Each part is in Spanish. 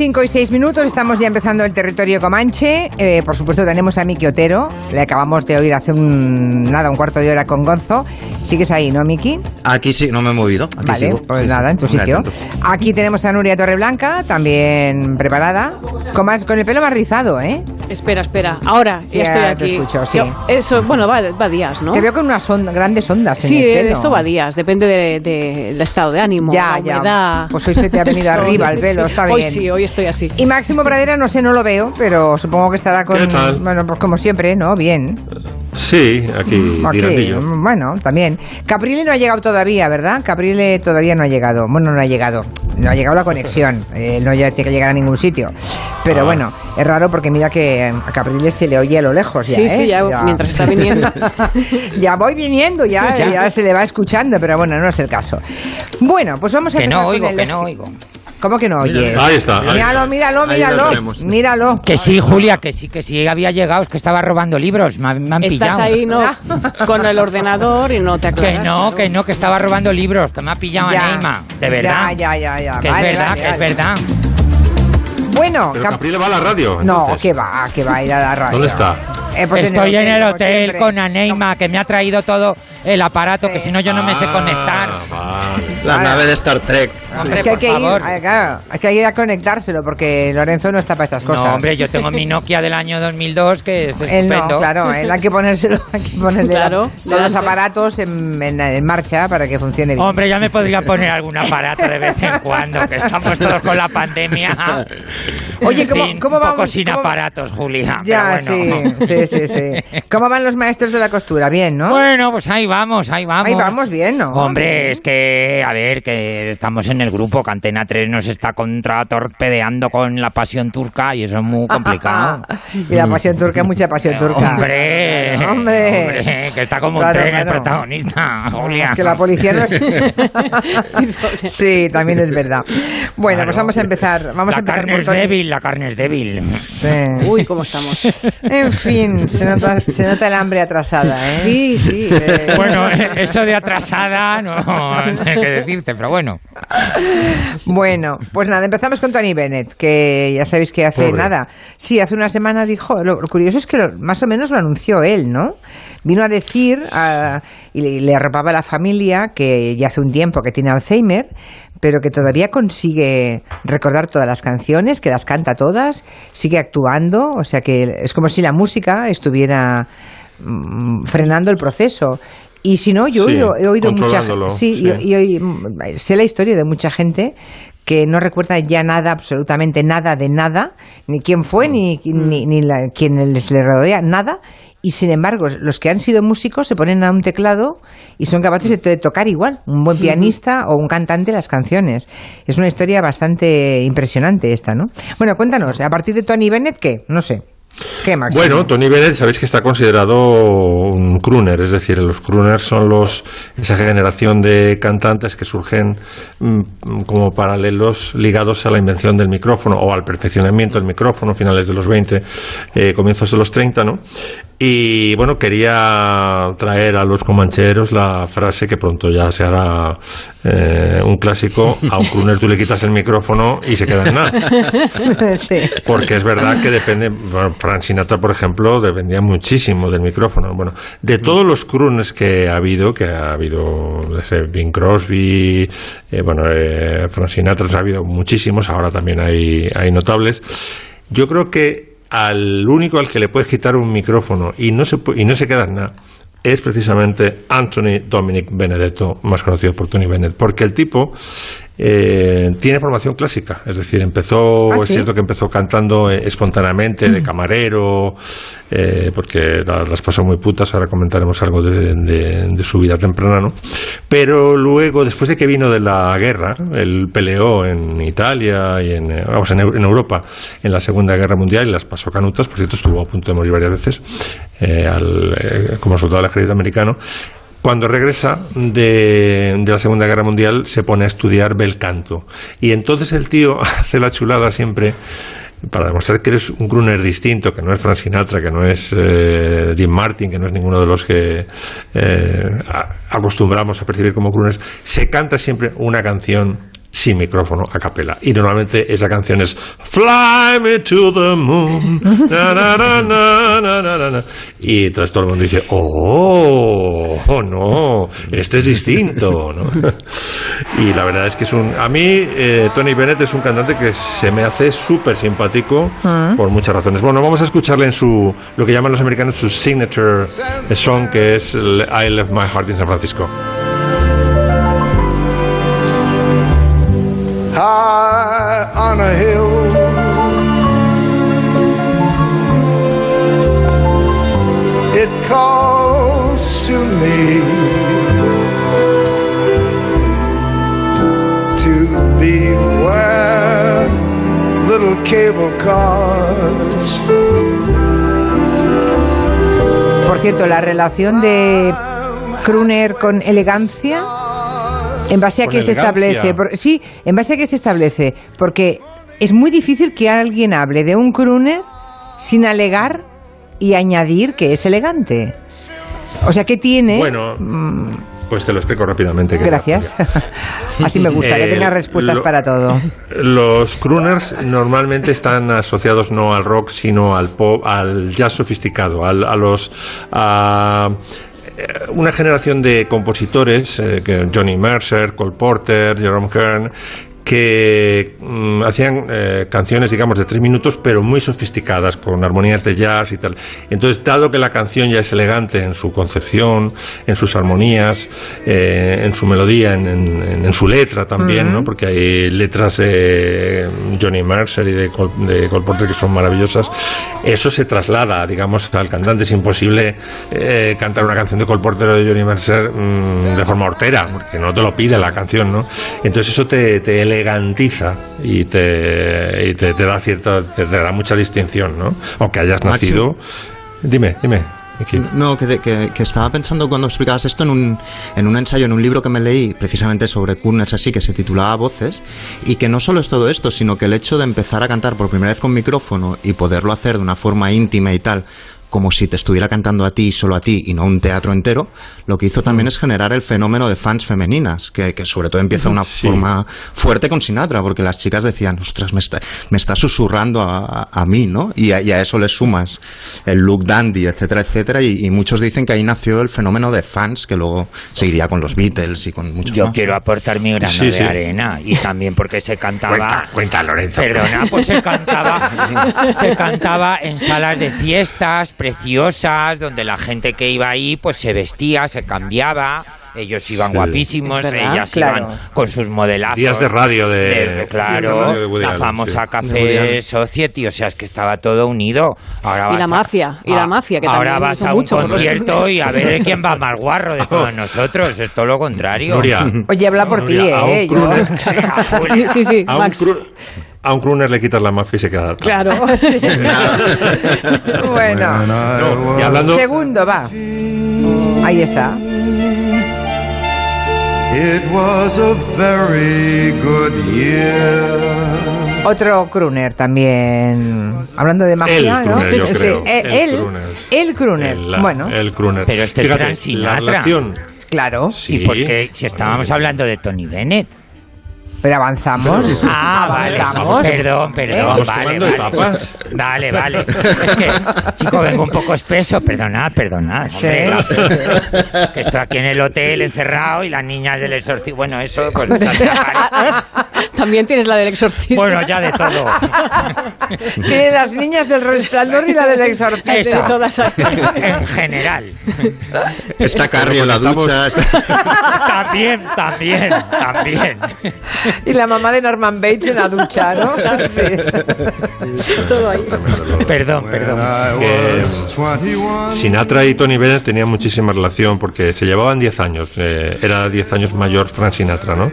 5 y 6 minutos, estamos ya empezando el territorio Comanche. Eh, por supuesto tenemos a Miki Otero, le acabamos de oír hace un, nada, un cuarto de hora con Gonzo. ¿Sigues ahí, no, Miki? Aquí sí, no me he movido. Aquí vale, sigo. pues Sí, nada, sí. en tu sitio. Aquí tenemos a Nuria Torreblanca, también preparada, con, más, con el pelo más rizado, ¿eh? Espera, espera. Ahora Sí, ya estoy ahora te aquí. escucho, sí. Yo- eso, bueno, va, va días, ¿no? Te veo con unas on- grandes ondas en Sí, el pelo. esto va días, depende del de, del estado de ánimo, Ya, la ya. humedad. Pues hoy se te ha venido arriba el pelo, está Hoy bien. sí, hoy estoy así. Y Máximo Pradera, no sé, no lo veo, pero supongo que estará con... ¿Qué tal? Bueno, pues como siempre, ¿no? Bien. Sí, aquí, Aquí, tirandillo. bueno, también. Caprile no ha llegado todavía, ¿verdad? Caprile todavía no ha llegado. Bueno, no ha llegado. No ha llegado la conexión. Eh, no tiene que llegar a ningún sitio. Pero Ah. bueno, es raro porque mira que a Caprile se le oye a lo lejos ya, Sí, ¿eh? sí, ya, mientras está viniendo. ya voy viniendo, ya, Ya. ya se le va escuchando, pero bueno, no es el caso. Bueno, pues vamos a Que no con oigo, el- que no oigo. ¿Cómo que no oyes? Ahí está, ahí Míralo, está. míralo, míralo. Míralo. Que sí, Julia, que sí, que sí había llegado, es que estaba robando libros, me, han- me han Estás pillado. ahí, ¿no? Con el ordenador y no te aclaras. Que no, que no, que estaba robando libros, que me ha pillado Ya. a Neima, de verdad. Ya, ya, ya, ya. Que Vale, es verdad, vale, que es verdad. Bueno, Pero Cap- Caprile va a la radio. No, entonces. que va, que va a ir a la radio. ¿Dónde está? Eh, pues Estoy en el hotel con Aneima, que me ha traído todo el aparato, Sí. que si no yo no me sé Ah, conectar. vale. La nave de Star Trek. Hombre, es que hay por que, favor. ir, eh, claro, hay que ir a conectárselo porque Lorenzo no está para estas cosas. No, hombre, yo tengo mi Nokia del año 2002, que es Él no, estupendo. claro, él hay que ponérselo, hay que ponerle Claro, todos los aparatos en, en- en marcha para que funcione bien. Hombre, ya me podría poner algún aparato de vez en cuando, que estamos todos con la pandemia. Oye, ¿cómo- fin, cómo un poco vamos- sin cómo- aparatos, Julia. ya, pero bueno. sí, sí, sí, sí. ¿Cómo van los maestros de la costura? Bien, ¿no? Bueno, pues ahí vamos, ahí vamos. Ahí vamos bien, ¿no? Hombre, es que, a ver, que estamos en el grupo, que Antena 3 nos está contratorpedeando con la pasión turca y eso es muy complicado. y la pasión turca, mucha pasión turca. Hombre, hombre, hombre, que está como un Claro, tren el claro. protagonista, Julia. Que la policía no es... sí, también es verdad. Bueno, Claro. pues vamos a empezar. Vamos la a empezar carne por es débil, la carne es débil. Sí. Uy, cómo estamos. En fin, se nota, se nota el hambre atrasada, ¿eh? Sí, sí. Eh, Bueno, eso de atrasada no, no sé qué decirte, pero bueno. Bueno, pues nada, empezamos con Tony Bennett, que ya sabéis que hace Pobre. nada. Sí, hace una semana dijo. Lo, lo curioso es que lo- más o menos lo anunció él, ¿no? Vino a decir ah, y le, le arropaba a la familia que ya hace un tiempo que tiene Alzheimer, pero que todavía consigue recordar todas las canciones, que las canta todas, sigue actuando, o sea que es como si la música estuviera mm, frenando el proceso. Y si no, yo he oído, he oído mucha controlándolo, sí, sí. y- y hoy, mm, sé la historia de mucha gente que no recuerda ya nada, absolutamente nada de nada, ni quién fue, ni, ni, ni la- quién les le rodea, nada. Y sin embargo, los que han sido músicos se ponen a un teclado y son capaces de tocar igual, un buen pianista o un cantante las canciones. Es una historia bastante impresionante esta, ¿no? Bueno, cuéntanos, a partir de Tony Bennett, ¿qué? No sé. Bueno, Tony Bennett, sabéis que está considerado un crooner, es decir, los crooners son los esa generación de cantantes que surgen mm, como paralelos ligados a la invención del micrófono o al perfeccionamiento del micrófono, finales de los 20, eh, comienzos de los 30, ¿no? Y bueno, quería traer a los comancheros la frase que pronto ya se hará eh, un clásico, a un crooner tú le quitas el micrófono y se queda en nada. Sí. Porque es verdad que depende. Bueno, Frank Sinatra, por ejemplo, dependía muchísimo del micrófono. Bueno, de todos los crooners que ha habido, que ha habido desde Bing Crosby, eh, bueno, eh, Frank Sinatra, ha habido muchísimos, ahora también hay, hay notables. Yo creo que al único al que le puedes quitar un micrófono y no se, y no se queda en nada es precisamente Anthony Dominic Benedetto, más conocido por Tony Bennett, porque el tipo eh, tiene formación clásica, es decir, empezó, ¿Ah, es cierto que empezó cantando eh, espontáneamente de camarero, eh, porque la- las pasó muy putas, ahora comentaremos algo de, de- de su vida temprana, ¿no? Pero luego, después de que vino de la guerra, él peleó en Italia y en, eh, vamos, en, Eu- en Europa en la Segunda Guerra Mundial y las pasó canutas, por cierto, estuvo a punto de morir varias veces al- eh, como soldado del ejército americano. Cuando regresa de, de la Segunda Guerra Mundial se pone a estudiar bel canto. Y entonces el tío hace la chulada siempre para demostrar que eres un crooner distinto, que no es Frank Sinatra, que no es eh, Jim Martin, que no es ninguno de los que eh, acostumbramos a percibir como crooners, se canta siempre una canción sin micrófono a capela. Y normalmente esa canción es Fly me to the moon. na, na, na, na, na, na, na. Y entonces todo el mundo dice, oh, oh, no, este es distinto. ¿no? y la verdad es que es un... A mí, eh, Tony Bennett es un cantante que se me hace súper simpático por muchas razones. Bueno, vamos a escucharle en su, lo que llaman los americanos su signature song, que es I Left My Heart in San Francisco. High on a hill. It calls to me to be where little cable cars. Por cierto, la relación de Kruner con elegancia, ¿en base a ¿Con qué se establece? Por- sí, ¿en base a qué se establece? Porque es muy difícil que alguien hable de un Kruner sin alegar y añadir que es elegante. O sea, ¿qué tiene? Bueno, pues te lo explico rápidamente. que- Gracias. Así me gusta, que Eh, tenga respuestas lo- para todo. Los crooners normalmente están asociados no al rock, sino al pop, al jazz sofisticado, al- a los a, una generación de compositores, eh, que Johnny Mercer, Cole Porter, Jerome Kern, que mm, hacían eh, canciones, digamos, de tres minutos, pero muy sofisticadas, con armonías de jazz y tal. Entonces, dado que la canción ya es elegante en su concepción, en sus armonías, eh, en su melodía, en, en- en su letra también, ¿no? Porque hay letras de Johnny Mercer y de Cole, de Cole Porter que son maravillosas. Eso se traslada, digamos, al cantante. Es imposible eh, cantar una canción de Cole Porter o de Johnny Mercer mm, de forma hortera, porque no te lo pide la canción, ¿no? Entonces eso te, te elegantiza y te, y te, te da cierta, te, te da mucha distinción, ¿no? Aunque hayas nacido. Dime, dime. No, que, de- que- que estaba pensando cuando explicabas esto en un, en un ensayo, en un libro que me leí precisamente sobre crooners así, que se titulaba Voces, y que no solo es todo esto, sino que el hecho de empezar a cantar por primera vez con micrófono y poderlo hacer de una forma íntima y tal, como si te estuviera cantando a ti y solo a ti y no un teatro entero, lo que hizo también es generar el fenómeno de fans femeninas, que, que sobre todo empieza de una Sí. forma fuerte con Sinatra, porque las chicas decían, ostras, me está, me está susurrando a, a- a mí, ¿no? Y a, y a eso le sumas el look dandy, etcétera, etcétera, y, y muchos dicen que ahí nació el fenómeno de fans, que luego seguiría con los Beatles y con muchos Yo más. quiero aportar mi grano Sí, de sí. arena y también porque se cantaba. Cuenta, cuenta, Lorenzo. Perdona, pues se cantaba, se cantaba en salas de fiestas preciosas donde la gente que iba ahí pues se vestía, se cambiaba. Ellos iban Sí. guapísimos, ellas claro. iban con sus modelazos. Días de radio de- de- días de claro, radio de Woody la Allen, famosa sí. Café. Society, o sea, es que estaba todo unido. Ahora Y vas la a- mafia, y la mafia, que Ahora también vas a un mucho concierto y a ver quién va más guarro de todos nosotros. Es todo lo contrario. Nuria, Oye, habla por ti, Nuria, a un ¿eh? Yo- Sí, sí, sí, a un Max. A un crooner le quitas la mafia y se queda atrás. Claro. bueno. No, y hablando, Segundo, va. Ahí está. It was a very good year. Otro crooner también. Hablando de magia, El ¿no? crooner, yo Sí, creo. El el crooner. el, la- bueno, el crooner. Pero este es Fíjate, Frank Sinatra. La relación, claro. sí. ¿Y por qué? Si estábamos hablando de Tony Bennett. Pero avanzamos. Ah, vale. Avanzamos. Perdón, perdón. Vamos vale, vale. etapas. Vale, vale. Es que, chico, vengo un poco espeso. Perdonad, perdonad. hombre, Sí. la- que estoy aquí en el hotel encerrado y las niñas del exorcismo. Bueno, eso, pues. También tienes la del exorcista. Bueno, ya de todo. Tiene las niñas del resplandor y la del exorcista. Eso. todas. En general. Está Carrie en la ducha. está- También, también, también. Y la mamá de Norman Bates en la ducha, ¿no? Sí. Todo ahí. Perdón, perdón. Que, 21. Sinatra y Tony Bennett tenían muchísima relación porque se llevaban 10 años. eh, era 10 años mayor Frank Sinatra, ¿no?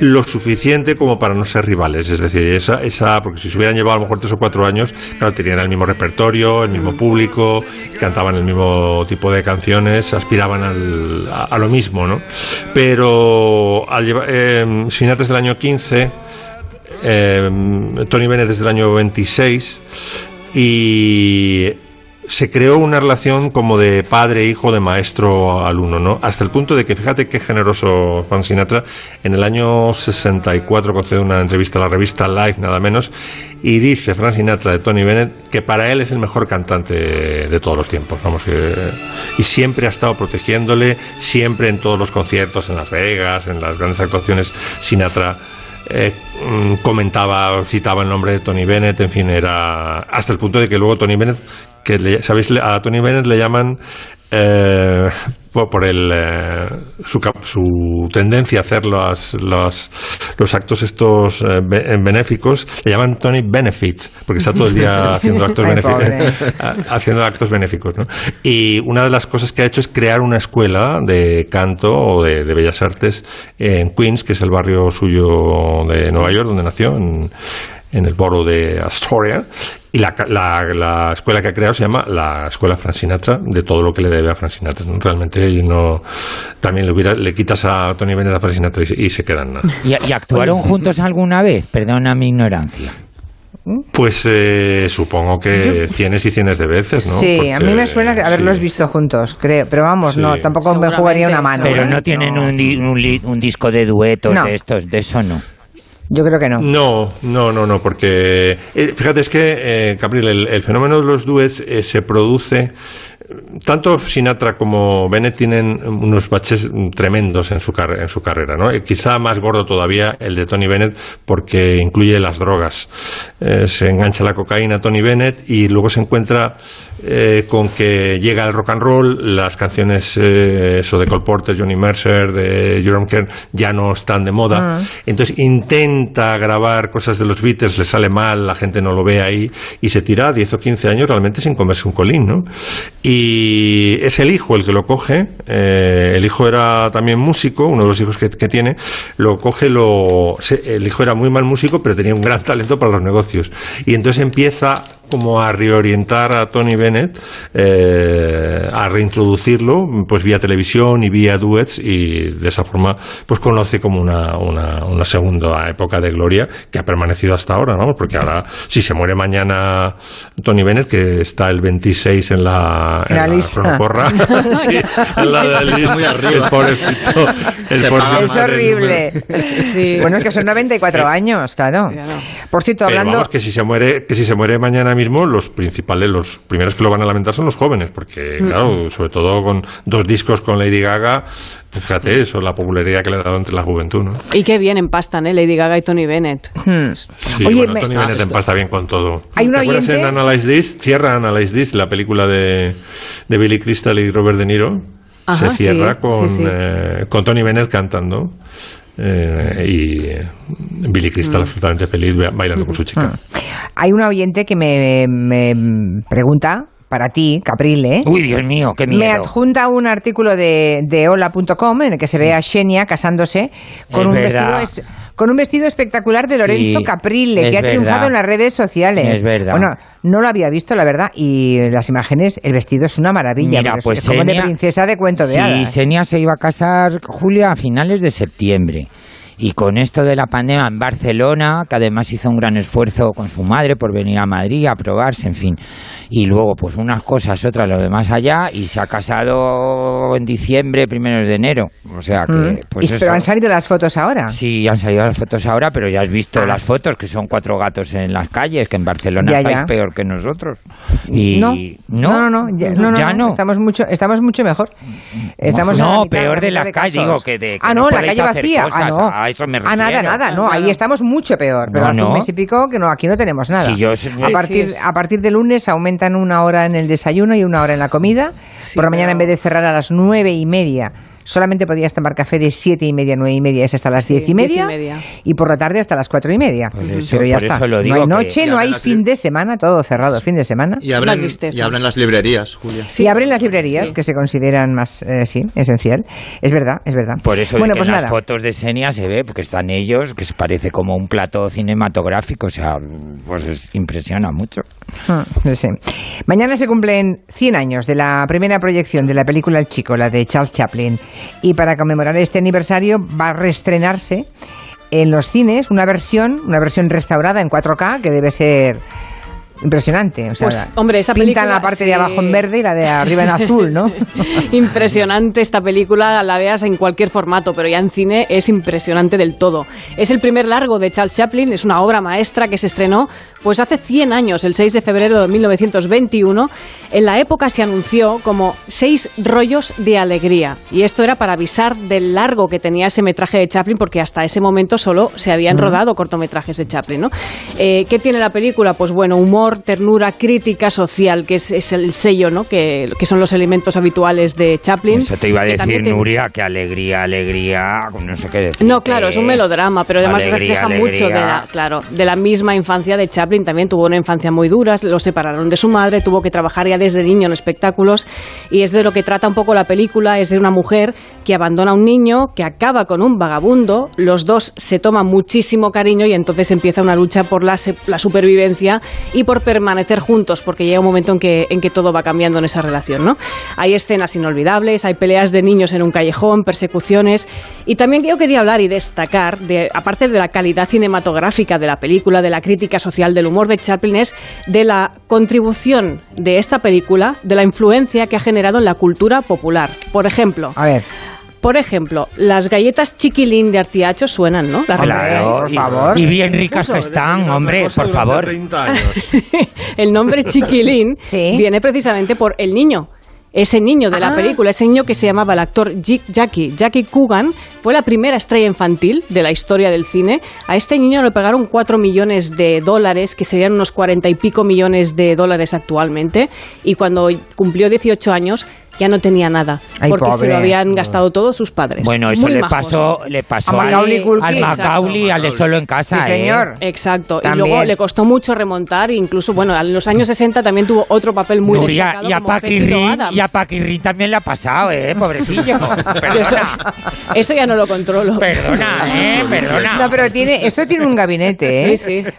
Lo suficiente como para no ser rivales. Es decir, esa, esa, porque si se hubieran llevado a lo mejor 3 o 4 años, claro, tenían el mismo repertorio, el mismo público, cantaban el mismo tipo de canciones, aspiraban al- a, a lo mismo, ¿no? Pero al llevar, eh, Sinatra es del año 15, eh, Tony Bennett desde el año 26 y se creó una relación como de padre-hijo, de maestro-alumno, ¿no? Hasta el punto de que, fíjate qué generoso Frank Sinatra, en el año 64 concede una entrevista a la revista Life, nada menos, y dice Frank Sinatra de Tony Bennett que para él es el mejor cantante de todos los tiempos, vamos, que, y siempre ha estado protegiéndole, siempre en todos los conciertos, en Las Vegas, en las grandes actuaciones, Sinatra eh, mm, comentaba, citaba el nombre de Tony Bennett, en fin, era hasta el punto de que luego Tony Bennett, que le- sabéis, a Tony Bennett le llaman eh, por, el, eh, su, tendencia a hacer los, los, los actos estos eh, be- benéficos, le llaman Tony Benefit, porque está todo el día haciendo actos, benéficos, haciendo actos benéficos. ¿no? Y una de las cosas que ha hecho es crear una escuela de canto o de, de bellas artes en Queens, que es el barrio suyo de Nueva York, donde nació, en, en el borough de Astoria. Y la, ca- la, la escuela que ha creado se llama la Escuela Frank Sinatra, de todo lo que le debe a Frank Sinatra. ¿no? Realmente no, también le, hubiera, le quitas a Tony Bennett a Frank Sinatra y, se- y se quedan nada. ¿Y, y actuaron juntos alguna vez? Perdona mi ignorancia. Pues eh, supongo que cienes y cienes de veces, ¿no? Sí, a mí me suena haberlos sí. visto juntos, creo. Pero vamos, Sí. no, tampoco me jugaría una mano. Pero ¿eh? no tienen un, di- un un disco de duetos No. de estos, de eso no. Yo creo que no. No, no, no, no, porque eh, fíjate, es que, eh, Gabriel, el, el fenómeno de los duets eh, se produce. Tanto Sinatra como Bennett tienen unos baches tremendos en su, car- en su carrera, ¿no? Eh, quizá más gordo todavía el de Tony Bennett porque incluye las drogas. Eh, se engancha la cocaína Tony Bennett y luego se encuentra eh, con que llega el rock and roll, las canciones eh, eso de Cole Porter, Johnny Mercer, de Jerome Kern ya no están de moda. Entonces intenta grabar cosas de los Beatles, le sale mal, la gente no lo ve ahí y se tira 10 o 15 años realmente sin comerse un colín, ¿no? Y es el hijo el que lo coge, eh, el hijo era también músico, uno de los hijos que, tiene, lo coge, lo, el hijo era muy mal músico, pero tenía un gran talento para los negocios. Y entonces empieza como a reorientar a Tony Bennett, eh, a reintroducirlo, pues vía televisión y vía duets, y de esa forma, pues conoce como una, una, una segunda época de gloria que ha permanecido hasta ahora, ¿no? Porque ahora, si se muere mañana Tony Bennett, que está el 26 en la, En la lista. cronoporra, sí, en la de la lista, Muy arriba. el pobrecito, el Es horrible. Sí. Bueno, es que son 94 años, claro. Por cierto, hablando... vamos, que si se muere, que si se muere mañana mismo, los principales, los primeros que lo van a lamentar son los jóvenes, porque claro, sobre todo con dos discos con Lady Gaga, pues fíjate eso, la popularidad que le ha dado entre la juventud, ¿no? Y qué bien empastan, ¿eh? Lady Gaga y Tony Bennett. Hmm. Sí, Oye, bueno, Tony Bennett empasta bien con todo. Hay ¿Te acuerdas oyente- en Analyze This? Cierra Analyze This, la película de, de Billy Crystal y Robert De Niro. Ajá, se cierra sí, con, sí, sí. eh, con Tony Bennett cantando. Eh, y eh, Billy Mm. Crystal absolutamente feliz ba- bailando con su chica. Hay un oyente que me, me pregunta, para ti, Caprile, Uy, Dios mío, qué me miedo. adjunta un artículo de, de hola.com en el que se ve a Xenia casándose con Es un, verdad. vestido, es- con un vestido espectacular de Lorenzo Sí, Caprile, que ha triunfado en las redes sociales. Es verdad. Bueno, no lo había visto, la verdad, y las imágenes, el vestido es una maravilla. Mira, pues es como de princesa de cuento de sí, hadas. Xenia se iba a casar, Julia, a finales de septiembre. Y con esto de la pandemia en Barcelona, que además hizo un gran esfuerzo con su madre por venir a Madrid a probarse, en fin. Y luego, pues unas cosas, otras, lo demás allá, y se ha casado en diciembre, primeros de enero. O sea que, Mm. pues Y- eso. pero han salido las fotos ahora. Sí, han salido las fotos ahora, pero ya has visto las fotos, que son cuatro gatos en las calles, que en Barcelona estáis peor que nosotros. Y no, no, no, no, ya, no, no, ya no, no. Estamos mucho, estamos mucho mejor. Estamos no, peor de la calle, digo que de que ah, no la calle vacía. ah, no. A eso me Ah, nada, nada, no, Ah, ahí estamos mucho peor. Pero No, hace un mes y pico que no, aquí no tenemos nada. Si yo- a, Sí, partir, sí, es. a partir de lunes aumentan una hora en el desayuno y una hora en la comida. Sí, por la mañana, en vez de cerrar a las nueve y media, solamente podías tomar café de siete y media, nueve y media, es hasta las Sí, diez y diez y media. Y por la tarde hasta las cuatro y media. Por eso- pero ya por está. eso lo no hay noche, no hay fin de semana, todo cerrado, fin de semana. Y abren, y las librerías, Julia. Sí. y abren las librerías, Sí. que se consideran más, eh, sí, esencial. Es verdad, es verdad. Por eso bueno, es que pues en nada. las fotos de Xenia se ve, porque están ellos, que se parece como un plato cinematográfico, o sea, pues es- impresiona mucho. Ah, no sé. Mañana se cumplen 100 años de la primera proyección de la película El Chico, la de Charles Chaplin. Y para conmemorar este aniversario va a reestrenarse en los cines una versión, una versión restaurada en 4K que debe ser Impresionante. O sea, Pues, hombre, esa pintan película, la parte sí. de abajo en verde y la de arriba en azul, ¿no? impresionante esta película, la veas en cualquier formato, pero ya en cine es impresionante del todo. Es el primer largo de Charles Chaplin, es una obra maestra que se estrenó pues hace 100 años, el 6 de febrero de 1921. En la época se anunció como seis rollos de alegría y esto era para avisar del largo que tenía ese metraje de Chaplin porque hasta ese momento solo se habían rodado cortometrajes de Chaplin, ¿no? Eh, ¿Qué tiene la película? Pues bueno, humor, ternura, crítica social, que es, es el sello, ¿no? Que, que son los elementos habituales de Chaplin. Eso te iba a decir, te- Nuria, que alegría, alegría, no sé qué decir. no, claro, es un melodrama, pero además Alegría, refleja mucho de la, alegría. claro, de la misma infancia de Chaplin. También tuvo una infancia muy dura, lo separaron de su madre, tuvo que trabajar ya desde niño en espectáculos y es de lo que trata un poco la película, es de una mujer que abandona a un niño, que acaba con un vagabundo, los dos se toman muchísimo cariño y entonces empieza una lucha por la, la supervivencia y por permanecer juntos, porque llega un momento en que, en que todo va cambiando en esa relación, ¿no? Hay escenas inolvidables, hay peleas de niños en un callejón, persecuciones y también yo quería hablar y destacar, de, aparte de la calidad cinematográfica de la película, de la crítica social, del humor de Chaplin, es de la contribución de esta película, de la influencia que ha generado en la cultura popular. Por ejemplo, A ver, por ejemplo, las galletas chiquilín de Artiacho suenan, ¿no? Las Claro, por y- favor. Y bien ricas que están, hombre, por favor. 30 años. el nombre chiquilín Sí. viene precisamente por el niño. Ese niño de la Ah. película, ese niño que se llamaba el actor Jick- Jackie. Jackie Coogan fue la primera estrella infantil de la historia del cine. A este niño le pagaron 4 millones de dólares, que serían unos 40 y pico millones de dólares actualmente. Y cuando cumplió 18 años, ya no tenía nada. Ay, porque se pobre. lo habían gastado todos sus padres. Bueno, eso Muy le majos. pasó, le pasó A al, Macaulay Culkin. al Exacto. Macaulay, al de solo en casa, sí, ¿eh? señor. Exacto. Y También. luego le costó mucho remontar, incluso, bueno, en los años 60 también tuvo otro papel muy Nuria, destacado y a como Adams. y a Paquirrín también le ha pasado, ¿eh? Pobrecillo. Perdona. Eso ya no lo controlo. Perdona, ¿eh? Perdona. No, pero tiene, esto tiene un gabinete, ¿eh? Sí, sí.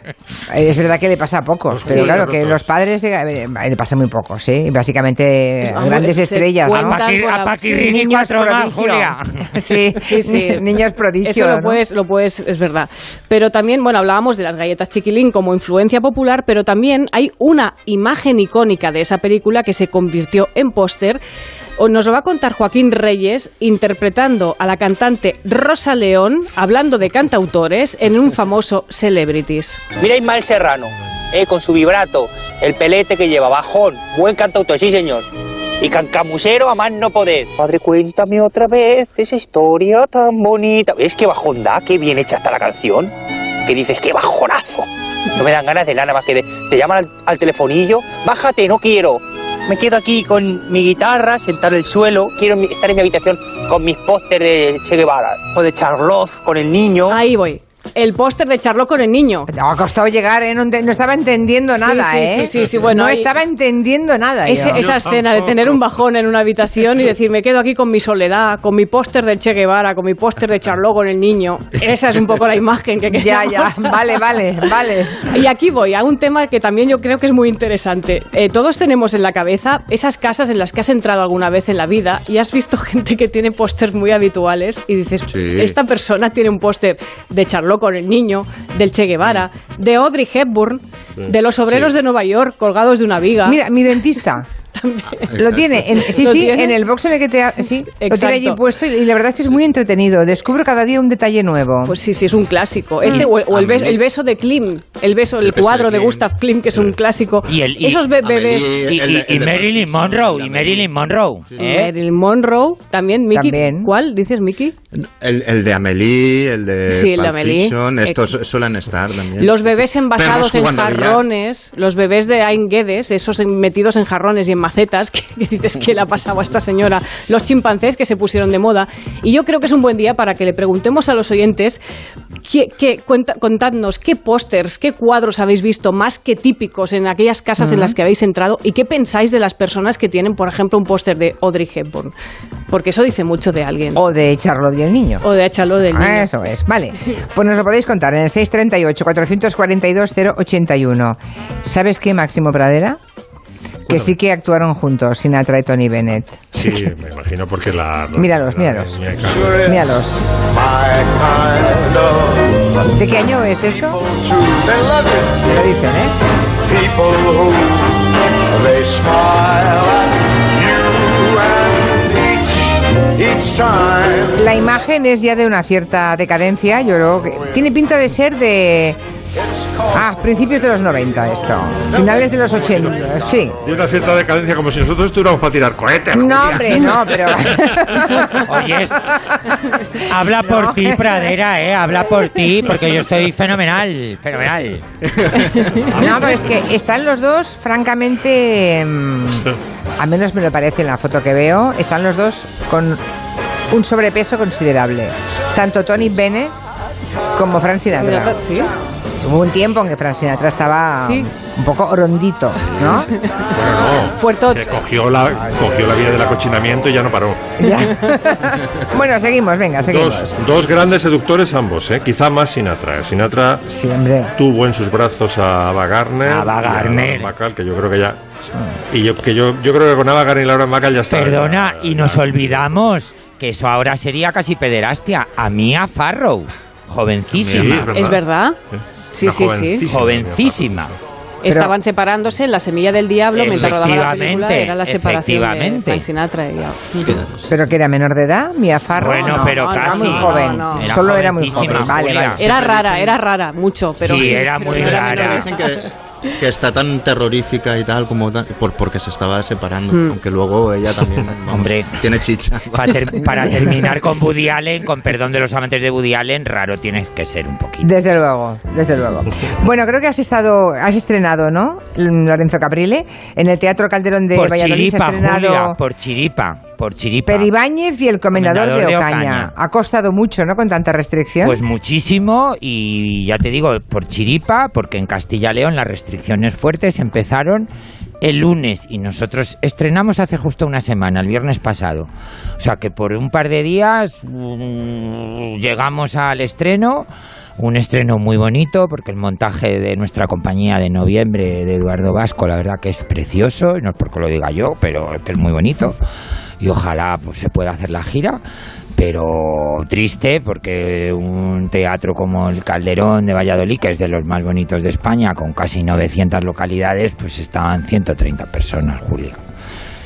Es verdad que le pasa a pocos, pero Sí. claro que los padres eh, le pasa muy poco, sí. Básicamente Pues, vamos, grandes se estrellas, ¿no? A, cuentan Paquir- con a la- Paquirrín y Niños cuatro más. Julia. Sí, Sí, sí. Niños prodigio. Eso lo ¿no? puedes, lo puedes, es verdad. Pero también, bueno, hablábamos de las galletas chiquilín como influencia popular, pero también hay una imagen icónica de esa película que se convirtió en póster. O Nos lo va a contar Joaquín Reyes interpretando a la cantante Rosa León, hablando de cantautores, en un famoso Celebrities. Mira Ismael Serrano, eh, con su vibrato, el pelete que lleva, bajón, buen cantautor, sí señor. Y cancamusero a más no poder. Padre, cuéntame otra vez esa historia tan bonita. ¿Ves qué bajón da? Qué bien hecha está la canción. Que dices, qué bajonazo. No me dan ganas de nada más que de... Te llaman al, telefonillo, bájate, no quiero. Me quedo aquí con mi guitarra, sentar en el suelo. Quiero estar en mi habitación con mis pósteres de Che Guevara. O de Charlotte, con el niño. Ahí voy. El póster de Charlot con el niño. Me ha costado llegar, ¿eh? No, no estaba entendiendo Sí, nada, sí, ¿eh? sí, sí, sí, bueno, no ahí- estaba entendiendo nada. Ese- yo. esa escena de tener un bajón en una habitación y decir, me quedo aquí con mi soledad, con mi póster del Che Guevara, con mi póster de Charlot con el niño. Esa es un poco la imagen que Ya, queríamos. ya, vale, vale, vale. Y aquí voy a un tema que también yo creo que es muy interesante. Eh, todos tenemos en la cabeza esas casas en las que has entrado alguna vez en la vida y has visto gente que tiene pósters muy habituales y dices, Sí. esta persona tiene un póster de Con el niño, del Che Guevara, de Audrey Hepburn, de los obreros de Nueva York colgados de una viga. Mira, mi dentista. Lo tiene, en, sí, ¿Lo sí, tiene? en el box en el que te... ha- Sí, lo Exacto. tiene allí puesto y, y la verdad es que es muy entretenido. Descubro cada día un detalle nuevo. Pues sí, sí, es un clásico. Este o, o el, be- el beso de Klim, el beso, el, El beso cuadro de Klim. Gustav Klim, que es un clásico. Y el- y- Esos be- bebés. Y, y- Marilyn Monroe, y. Marilyn Monroe. ¿eh? Marilyn Monroe, también, Mickey. También. ¿Cuál dices, Mickey? El, el de Amelie, el de Sí, el de Pulp Amelie. Fiction, estos Eh, suelen estar también. Los bebés envasados en jarrones, los bebés de Ain Guedes, esos en- metidos en jarrones y en macetas, que, que dices que le ha pasado a esta señora, los chimpancés que se pusieron de moda. Y yo creo que es un buen día para que le preguntemos a los oyentes, qué, qué- cuenta- contadnos qué pósters, qué cuadros habéis visto más que típicos en aquellas casas en las que habéis entrado y qué pensáis de las personas que tienen, por ejemplo, un póster de Audrey Hepburn. Porque eso dice mucho de alguien. O de Charlotte y el niño. O de Échalo del niño. Ah, Eso es, vale. Pues nos lo podéis contar en el 638-442-081. ¿Sabes qué, Máximo Pradera? Que sí que actuaron juntos, Sinatra y Tony Bennett. Sí, me imagino porque la... la- Míralos, la- míralos. Míralos. ¿De qué año es esto? Me lo dicen, ¿eh? La imagen es ya de una cierta decadencia, yo creo que tiene pinta de ser de ah, principios de los 90 esto, finales de los 80, sí. Y una cierta decadencia, como si nosotros estuviéramos para tirar cohetes. No, hombre, no, pero Oyes, habla por ti, Pradera, ¿eh? Habla por ti, porque yo estoy fenomenal, fenomenal. No, pero es que están los dos, francamente, mm, al menos me lo parece en la foto que veo, están los dos con un sobrepeso considerable. Tanto Tony Bennett como Frank Sinatra. Sí. Hubo un tiempo en que Frank Sinatra estaba Sí. un poco rondito, ¿no? Bueno, no. Se cogió la, cogió la vía del acochinamiento y ya no paró. Ya. bueno, seguimos, venga, seguimos. Dos, dos grandes seductores ambos, ¿eh? quizá más Sinatra. Sinatra Sí, hombre. tuvo en sus brazos a Ava Gardner. A que yo creo que ya. Y yo, que yo, yo creo que con Ava Gardner y Laura Bacall ya está. Perdona, Ya- y nos olvidamos que eso ahora sería casi pederastia. A Mia Farrow, Sí, jovencísima, ¿Es verdad? Sí, Una sí, sí. jovencísima. jovencísima. Estaban separándose en La Semilla del Diablo mientras rodaban la película. Era la separación de ella. ¿Pero que era menor de edad? ¿Mia Farrow? Bueno, No, pero no, casi. Era muy joven. No, no. Era Solo era muy joven. Vale, vale. Era rara, era rara, mucho. Pero Sí, era pero muy rara. Dicen que, que está tan terrorífica y tal como tan- por, porque se estaba separando. Hmm. Aunque luego ella también vamos, Hombre. tiene chicha. Para, ter- para terminar con Woody Allen, con perdón de los amantes de Woody Allen, raro tienes que ser un poquito. Desde luego, desde luego. Bueno, creo que has estado, has estrenado, ¿no? Lorenzo Caprile, en el Teatro Calderón de por Valladolid chiripa, Julia, por chiripa, por chiripa. Peribáñez y el Comendador, Comendador de, de Ocaña. Ha costado mucho, ¿no? Con tanta restricción. Pues muchísimo y ya te digo, por chiripa, porque en Castilla y León las restricciones fuertes empezaron el lunes y nosotros estrenamos hace justo una semana, el viernes pasado. O sea que por un par de días mm, llegamos al estreno, un estreno muy bonito porque el montaje de nuestra compañía de noviembre de Eduardo Vasco, la verdad que es precioso, y no es porque lo diga yo, pero es que es muy bonito y ojalá pues, se pueda hacer la gira pero triste porque un teatro como el Calderón de Valladolid, que es de los más bonitos de España, con casi 900 localidades, pues estaban 130 personas, Julia.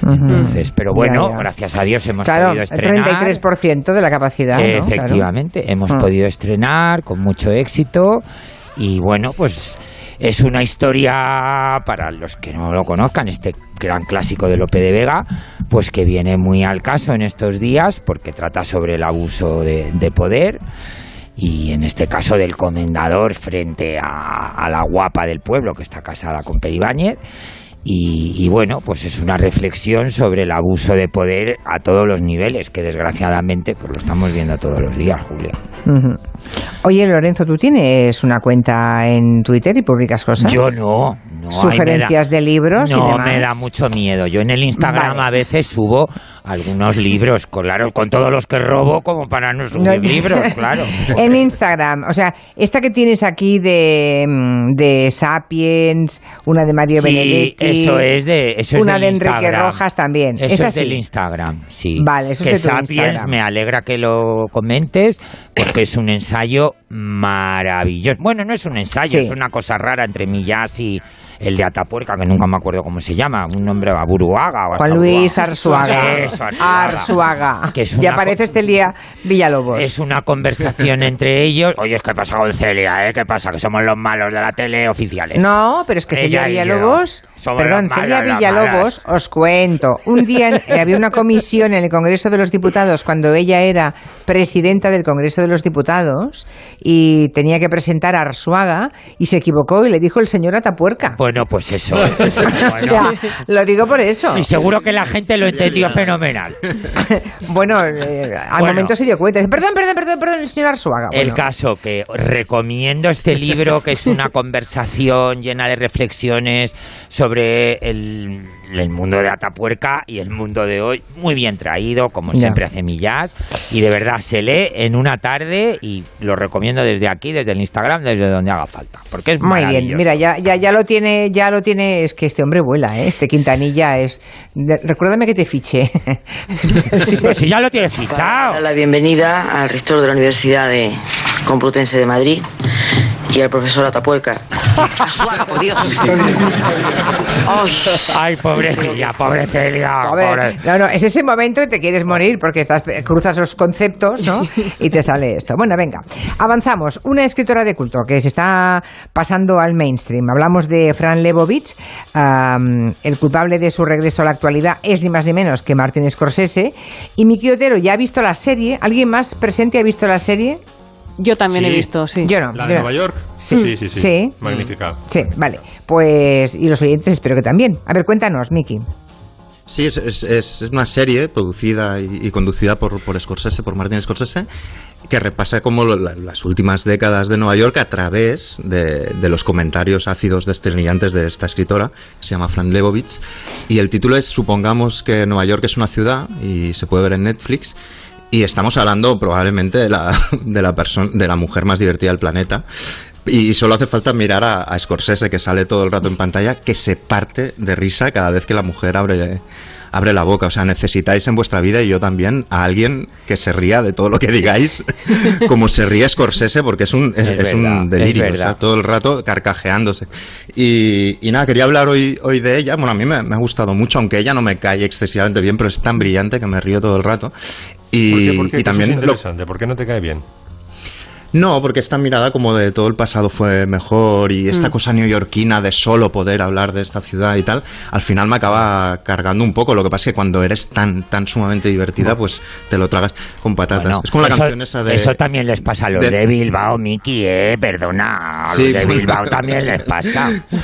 Entonces, pero bueno, Ya, ya. gracias a Dios hemos claro, podido el estrenar. 33% de la capacidad. ¿no? Efectivamente, hemos Ah. podido estrenar con mucho éxito y bueno, pues es una historia para los que no lo conozcan, este gran clásico de Lope de Vega, pues que viene muy al caso en estos días porque trata sobre el abuso de, de poder y en este caso del comendador frente a, a la guapa del pueblo que está casada con Peribáñez. Y, y bueno, pues es una reflexión sobre el abuso de poder a todos los niveles, que desgraciadamente pues lo estamos viendo todos los días, Julia. Ujú. Oye, Lorenzo, ¿tú tienes una cuenta en Twitter y publicas cosas? Yo no, no. Sugerencias da- de libros y No, demás. me da mucho miedo. Yo en el Instagram Vale. a veces subo algunos libros, claro, con todos los que robo, como para no subir No, libros, claro. En Instagram, o sea, esta que tienes aquí de, mm, de Sapiens, una de Mario Sí, Benedetti. eso es de eso es una del de Enrique Instagram. Rojas también. Eso Esta es del. Instagram, sí. Vale, eso es de tu Sapiens Instagram. me alegra que lo comentes porque es un ensayo maravilloso. Bueno, no es un ensayo, Sí. es una cosa rara entre Millás y el de Atapuerca, que nunca me acuerdo cómo se llama, un nombre a Buruaga o Juan Luis. Arzuaga. Arzuaga. Arzuaga. Que es Y aparece este día Villalobos. es una conversación entre ellos. Oye, ¿qué pasa con Celia? Eh? ¿Qué pasa? Que somos los malos de la tele oficiales. No, pero es que Celia Ella Villalobos, perdón, Celia Villalobos, os cuento. Un día en- había una comisión en el Congreso de los Diputados cuando ella era presidenta del Congreso de los Diputados y tenía que presentar a Arzuaga y se equivocó y le dijo el señor Atapuerca. Bueno, pues eso. O sea, Bueno, lo digo por eso. y seguro que la gente lo entendió fenomenal. bueno, eh, al Bueno. momento se dio cuenta. Dice, perdón, perdón, perdón, perdón, el señor Arzuaga. El caso que recomiendo este libro, que es una conversación llena de reflexiones sobre el, el mundo de Atapuerca y el mundo de hoy, muy bien traído, como Ya. siempre hace Millás, y de verdad se lee en una tarde y lo recomiendo desde aquí, desde el Instagram, desde donde haga falta, porque es Muy bien, mira, ya, ya, ya lo tiene, ya lo tiene, es que este hombre vuela, ¿eh? este Quintanilla es... de- recuérdame que te fiché. Sí. Pues si ya lo tienes fichado. La bienvenida al rector de la Universidad de Complutense de Madrid Y el profesor Atapuerca. Suaga, por Dios. Ay. Ay, pobre Celia, pobre Celia. Pobre- No, no, es ese momento que te quieres morir porque estás, cruzas los conceptos, ¿no? Y te sale esto. Bueno, venga, avanzamos. Una escritora de culto que se está pasando al mainstream. Hablamos de Fran Lebowitz. Am, el culpable de su regreso a la actualidad es ni más ni menos que Martin Scorsese. Y Miki Otero ya ha visto la serie. ¿Alguien más presente ha visto la serie? Yo también he visto, sí. Yo no. ¿La yo de no. Nueva York? Sí. sí, sí. sí. Sí. Magnífica. Sí, vale. Pues, y los oyentes espero que también. A ver, cuéntanos, Miki. Sí, es, es- es- es una serie producida y, y conducida por, por Scorsese, por Martin Scorsese, que repasa como lo- la- las últimas décadas de Nueva York a través de, de los comentarios ácidos desternillantes de esta escritora, que se llama Fran Lebowitz. Y el título es Supongamos que Nueva York es una ciudad, y se puede ver en Netflix. Y estamos hablando probablemente de la, de la, persona de la mujer más divertida del planeta. Y solo hace falta mirar a, a Scorsese, que sale todo el rato en pantalla, que se parte de risa cada vez que la mujer abre, abre la boca. O sea, necesitáis en vuestra vida, y yo también, a alguien que se ría de todo lo que digáis, como se ríe Scorsese, porque es un, es, Es es un verdad, es delirio. o sea, todo el rato carcajeándose. Y, y nada, quería hablar hoy, hoy de ella. Bueno, a mí me, me ha gustado mucho, aunque ella no me cae excesivamente bien, pero es tan brillante que me río todo el rato. Y, ¿Por qué? ¿Por qué? y también es lo- interesante. ¿Por qué no te cae bien? No, porque esta mirada como de todo el pasado fue mejor y Mm. esta cosa neoyorquina de solo poder hablar de esta ciudad y tal, al final me acaba cargando un poco. Lo que pasa es que cuando eres tan tan sumamente divertida, pues te lo tragas con patatas. Bueno, es como la eso, canción esa de... eso también les pasa a los de- de, Bilbao, Miki, eh, perdona. A Sí, los de bueno. Bilbao también les pasa.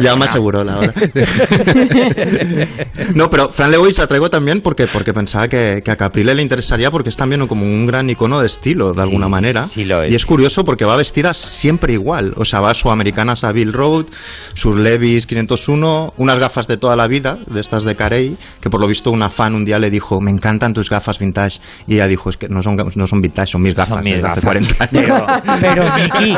Ya me aseguró la hora. no, pero Fran Lewis la traigo también porque, porque pensaba que, que a Caprile le interesaría porque es también como un gran icono de estilo, de alguna manera. sí lo es. Y es curioso porque va vestida siempre igual. O sea, va su americana Savile Road, sus Levis 501, unas gafas de toda la vida, de estas de Carey, que por lo visto una fan un día le dijo, me encantan tus gafas vintage. Y ella dijo, es que no son, no son vintage, son mis gafas Son mis desde hace gafas. 40 años. Pero, pero Nicky,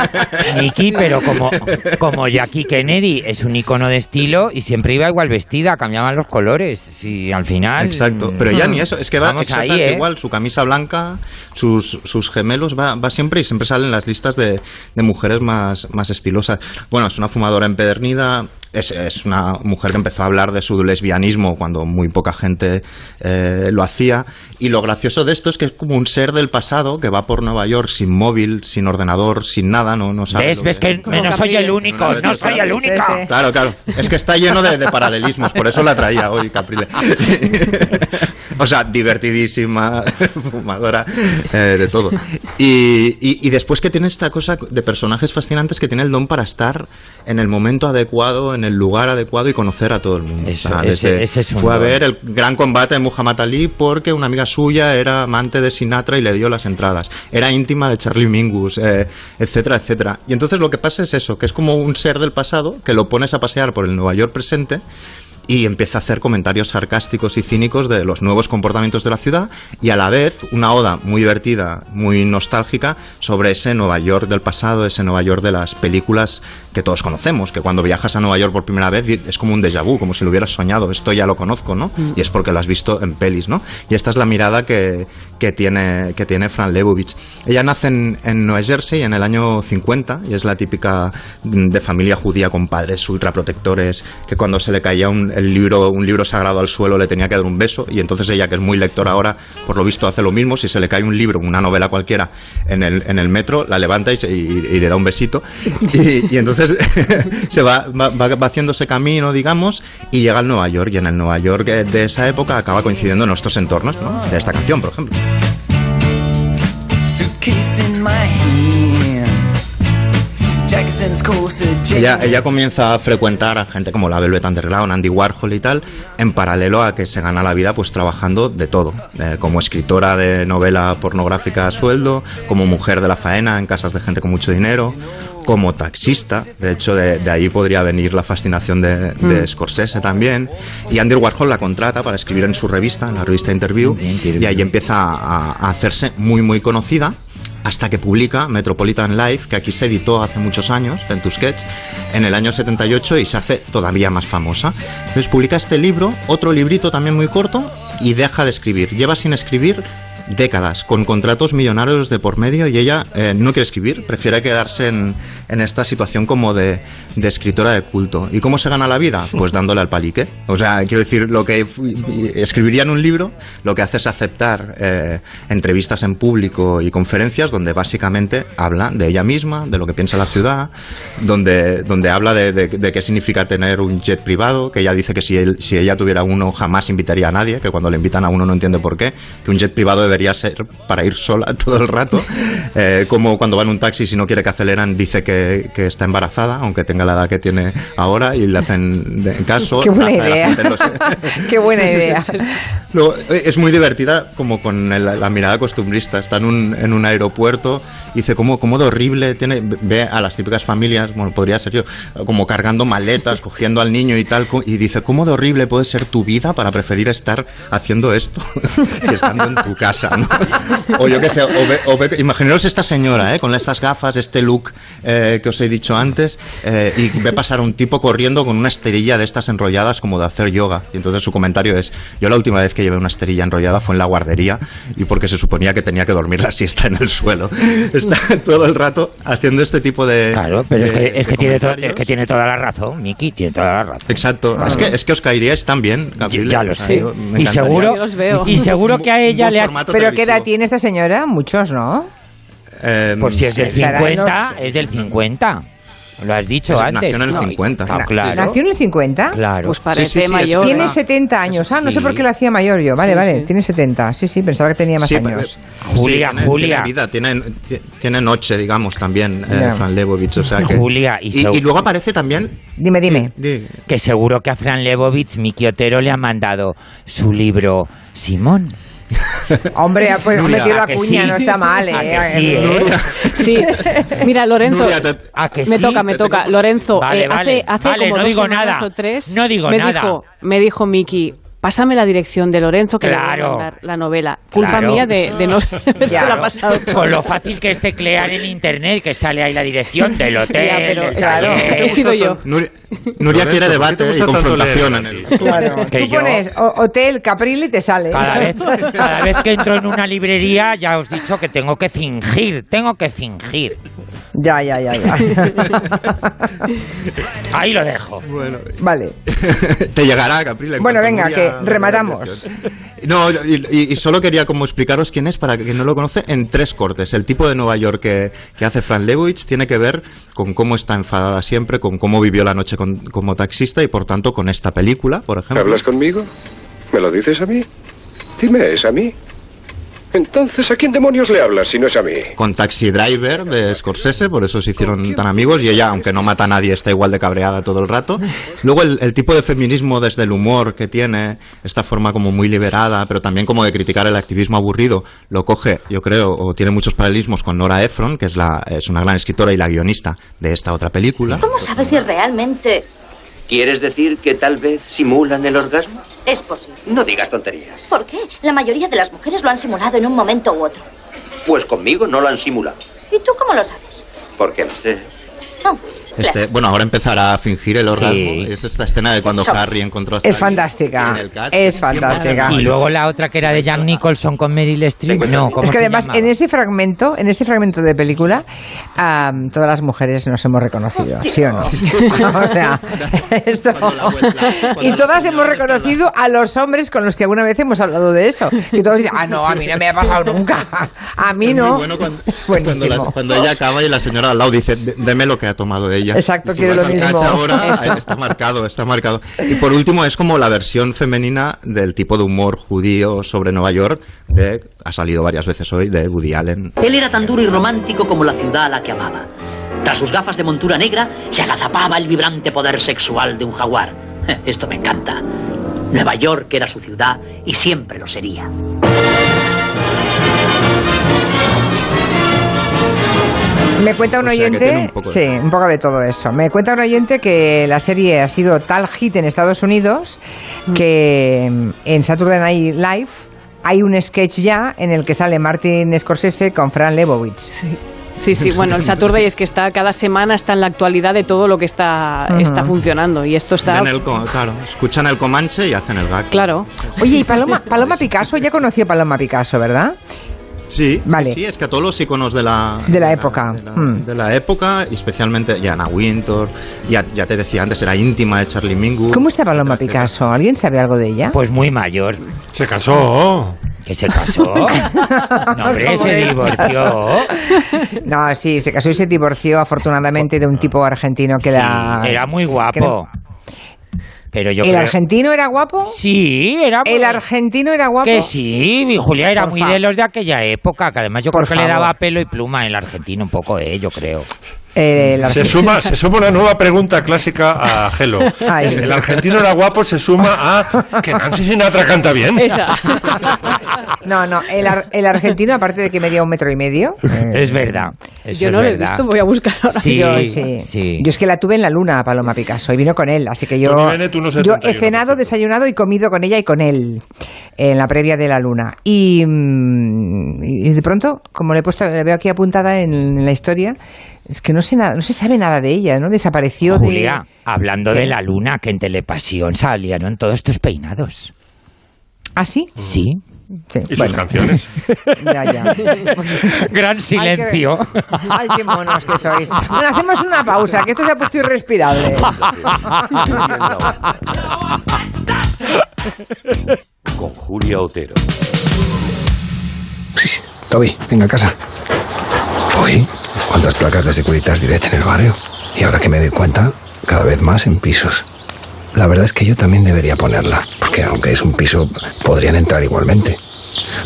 Nicky, pero como, como Jackie Kennedy es un icono de estilo y siempre iba igual vestida, cambiaban los colores. Sí, al final. Exacto, mm, pero ya ni eso, es que va ahí, exactamente ¿eh? igual, su camisa blanca, sus, sus gemelos, va, va siempre siempre salen las listas de, de mujeres más, más estilosas. Bueno, es una fumadora empedernida, es, es una mujer que empezó a hablar de su lesbianismo cuando muy poca gente eh, lo hacía. Y lo gracioso de esto es que es como un ser del pasado que va por Nueva York sin móvil, sin ordenador, sin nada, no, no sabe. ¿Ves? ¿Ves que Como no soy el único? No soy el único. Sí, sí. Claro, claro. Es que está lleno de, de paralelismos, por eso la traía hoy, Caprile. o sea, divertidísima, fumadora, eh, de todo. Y, y- y después que tiene esta cosa de personajes fascinantes que tiene el don para estar en el momento adecuado, en el lugar adecuado y conocer a todo el mundo. Eso, O sea, ese- desde- ese es fue a ver el gran combate de Muhammad Ali porque una amiga suya era amante de Sinatra y le dio las entradas. Era íntima de Charlie Mingus, eh, etcétera, etcétera. Y entonces lo que pasa es eso, que es como un ser del pasado que lo pones a pasear por el Nueva York presente y empieza a hacer comentarios sarcásticos y cínicos de los nuevos comportamientos de la ciudad y a la vez una oda muy divertida, muy nostálgica sobre ese Nueva York del pasado, ese Nueva York de las películas que todos conocemos, que cuando viajas a Nueva York por primera vez es como un déjà vu, como si lo hubieras soñado, esto ya lo conozco, ¿no? Y es porque lo has visto en pelis, ¿no? Y esta es la mirada que, que tiene, que tiene Fran Lebowitz. Ella nace en, en Nueva Jersey en el año 50 y es la típica de familia judía con padres ultraprotectores que cuando se le caía un, el libro, un libro sagrado al suelo le tenía que dar un beso y entonces ella que es muy lectora ahora por lo visto hace lo mismo si se le cae un libro una novela cualquiera en el, en el metro la levanta y, se- y- y le da un besito y, y entonces se va, va, va haciéndose camino digamos y llega al Nueva York y en el Nueva York eh, de esa época acaba coincidiendo en nuestros entornos ¿no? de esta canción por ejemplo Ella, ella comienza a frecuentar a gente como la Velvet Underground, Andy Warhol y tal, en paralelo a que se gana la vida pues trabajando de todo, eh, como escritora de novela pornográfica a sueldo, como mujer de la faena en casas de gente con mucho dinero, como taxista, de hecho de, de ahí podría venir la fascinación de, de Scorsese también, y Andy Warhol la contrata para escribir en su revista, en la revista Interview, y ahí empieza a, a hacerse muy muy conocida hasta que publica Metropolitan Life, que aquí se editó hace muchos años, en Tusquets, en el año 78 y se hace todavía más famosa. Entonces publica este libro, otro librito también muy corto, y deja de escribir. Lleva sin escribir décadas, con contratos millonarios de por medio, y ella eh, no quiere escribir, prefiere quedarse en, en esta situación como de, escritora de culto. ¿Y cómo se gana la vida? Pues dándole al palique. O sea, quiero decir, lo que escribiría en un libro, lo que hace es aceptar eh, entrevistas en público y conferencias donde básicamente habla de ella misma, de lo que piensa la ciudad, donde, donde habla de, de- qué significa tener un jet privado, que ella dice que si, si ella tuviera uno jamás invitaría a nadie, que cuando le invitan a uno no entiende por qué, que un jet privado debería ser para ir sola todo el rato, Eh, como cuando va en un taxi si no quiere que aceleran dice que, que está embarazada, aunque tenga la edad que tiene ahora y le hacen de- caso. Qué buena idea. Qué buena Sí, sí, sí. idea. Luego, eh, es muy divertida como con el- la mirada costumbrista. Está en un, en un aeropuerto y dice cómo, cómo de horrible tiene, ve a las típicas familias, bueno, podría ser yo, como cargando maletas, cogiendo al niño y tal, y dice cómo de horrible puede ser tu vida para preferir estar haciendo esto que estando en tu casa, ¿no? O yo qué sé, o ve- o ve- imaginaros esta señora, ¿eh? con estas gafas, este look eh, que os he dicho antes, eh, y ve pasar a un tipo corriendo con una esterilla de estas enrolladas como de hacer yoga. Y entonces su comentario es, yo la última vez que llevé una esterilla enrollada fue en la guardería y porque se suponía que tenía que dormir la siesta en el suelo. Está todo el rato haciendo este tipo de... Claro, pero es de- que, es que, tiene, to- es que tiene toda la razón, Miki, tiene toda la razón. Exacto, es, que, es que os caeríais también, Gabriel. Ya lo sé. me Y seguro, y seguro que a ella le has... ¿Pero qué edad tiene esta señora? Muchos, ¿no? Eh, Pues si es del Sí, estará en 50, los- es del 50. Lo has dicho Es- antes. nació en el ¿no? 50. Ah, claro. ¿Nació en el 50? Claro. Pues parece Sí, sí, sí, mayor. Tiene ¿no? 70 años. Ah, no sé por qué la hacía mayor yo. Vale, Sí, vale. sí. Tiene 70. Sí, sí, pensaba que tenía más Sí, años. Julia, tiene, Julia. Tiene vida, tiene, tiene noche, digamos, también, eh. Fran Lebowitz. O sea que, Julia, y y, seg- y luego aparece también. Dime, dime. di- Que seguro que a Fran Lebowitz, Miki Otero, le ha mandado su libro Simón. Hombre, pues metido la ¿a cuña, sí? no está mal, ¿eh? ¿A que sí, eh? Sí. Mira, Lorenzo. Nuria, te- ¿A que me sí? toca, me Te toca. tengo- Lorenzo, Vale, eh, vale, hace, hace vale, como no dos digo semanas nada, o tres. no digo me nada. Dijo, me dijo Miki, pásame la dirección de Lorenzo que le Claro. voy a mandar la novela. Culpa Claro. mía de, de no haberse Claro. la pasado. Con lo fácil que es teclear en internet, que sale ahí la dirección del hotel, Ya, pero del claro, he sido yo. Nuria, Nuria Lorenzo, quiere ¿por qué te debate y confrontación en el. Claro. Que Tú yo- pones Hotel Capril y te sale. Cada vez, cada vez que entro en una librería, ya os he dicho que tengo que fingir, tengo que fingir. Ya, ya, ya, ya. Ahí lo dejo. Bueno, vale. te llegará, Capril. en Bueno, venga, Nuria que rematamos. No, y, y- solo quería como explicaros quién es para quien no lo conoce en tres cortes. El tipo de Nueva York que, que hace Fran Lebowitz tiene que ver con cómo está enfadada siempre, con cómo vivió la noche con- como taxista y por tanto con esta película, por ejemplo. ¿Hablas conmigo? ¿Me lo dices a mí? Dime, ¿es a mí? Entonces, ¿a quién demonios le hablas si no es a mí? con Taxi Driver de Scorsese, por eso se hicieron tan amigos y ella, aunque no mata a nadie, está igual de cabreada todo el rato. Luego el, el tipo de feminismo desde el humor que tiene, esta forma como muy liberada, pero también como de criticar el activismo aburrido, lo coge, yo creo, o tiene muchos paralelismos con Nora Ephron, que es, la, es una gran escritora y la guionista de esta otra película. ¿Cómo sabes si realmente ¿Quieres decir que tal vez simulan el orgasmo? es posible? No digas tonterías. ¿Por qué? La mayoría de las mujeres lo han simulado en un momento u otro. Pues conmigo no lo han simulado. ¿Y tú cómo lo sabes? Porque lo sé. Este, claro. bueno, ahora empezará a fingir el orgasmo. Sí. Es esta escena de cuando Eso. Harry encontró a Es Sally fantástica. en el catch. Es fantástica. Y luego la otra que era de Jack Nicholson con Meryl Streep, no, ¿cómo Es que se además llamaba? en ese fragmento, en ese fragmento de película, am, todas las mujeres nos hemos reconocido, ¿sí o no? o sea, esto- y todas hemos reconocido a los hombres con los que alguna vez hemos hablado de eso. Y todos dicen, ah, no, a mí no me ha pasado nunca. A mí Es no. bueno cuando, Es cuando, la- cuando ella acaba y la señora al lado dice, "D- deme lo que ha tomado ella. Exacto, Y si quiero lo mismo. ahora, está marcado, está marcado. Y por último, es como la versión femenina del tipo de humor judío sobre Nueva York, de, ha salido varias veces hoy, de Woody Allen. Él era tan duro y romántico como la ciudad a la que amaba. Tras sus gafas de montura negra, se agazapaba el vibrante poder sexual de un jaguar. Esto me encanta. Nueva York era su ciudad y siempre lo sería. Me cuenta un O sea, que oyente, tiene un poco de sí, un poco de todo eso. Me cuenta un oyente que la serie ha sido tal hit en Estados Unidos que mm, en Saturday Night Live hay un sketch ya en el que sale Martin Scorsese con Fran Lebowitz. Sí. Sí, sí, bueno, el Saturday es que está cada semana está en la actualidad de todo lo que está, está funcionando y esto está el claro, escuchan el Comanche y hacen el gag. claro. Oye, y Paloma, Paloma Picasso, ya conoció a Paloma Picasso, ¿verdad? Sí, Vale. sí, sí, es que a todos los iconos de la, De la época. de la, Mm. de la época, especialmente ya Anna Wintour, ya, ya te decía antes, era íntima de Charlie Mingus. ¿Cómo está Paloma Picasso? ¿Alguien sabe algo de ella? Pues muy mayor. Se casó. ¿Que se casó? No, hombre, se divorció. No, sí, se casó y se divorció afortunadamente de un tipo argentino que Sí, era... era muy que guapo. Pero yo ¿El creo- argentino era guapo? Sí, era. ¿El argentino era guapo? Que sí, mi Julia era Por muy de los de aquella época, que además yo Por creo que le favor. daba pelo y pluma el argentino un poco, eh, yo creo. Eh, Se suma, se suma una nueva pregunta clásica a Gelo. Ay. El argentino era guapo, se suma a que Nancy Sinatra canta bien. Esa. No, no, el, ar- el argentino, aparte de que medía un metro y medio... eh, Es verdad. eso Yo es no lo he visto, voy a buscarlo ahora. Sí, yo, sí. sí. Yo es que la tuve en la luna, Paloma Picasso, y vino con él, así que yo, Tony Bennett, 1,71, yo he cenado, desayunado y comido con ella y con él en la previa de la luna. Y, mm, y de pronto, como le he puesto, la veo aquí apuntada en, en la historia, es que no sé nada, no se sabe nada de ella, ¿no? Desapareció Julia, de. hablando ¿Qué? de la luna, que en Telepasión salieron todos estos peinados. ¿Ah, sí? Sí. Sí, Y sus canciones. Ya, ya. Gran silencio. Ay, qué monos que sois. Bueno, hacemos una pausa, que esto se ha puesto irrespirable. Con Julia Otero. Toby, venga a casa. Uy, cuántas placas de Securitas Direct en el barrio. Y ahora que me doy cuenta, cada vez más en pisos. La verdad es que yo también debería ponerla, porque aunque es un piso, podrían entrar igualmente.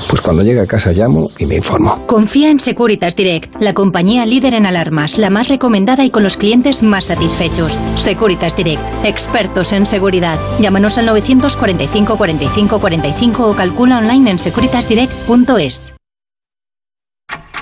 Pues cuando llegue a casa llamo y me informo. Confía en Securitas Direct, la compañía líder en alarmas, la más recomendada y con los clientes más satisfechos. Securitas Direct, expertos en seguridad. Llámanos al 945 45 45 o calcula online en securitasdirect.es.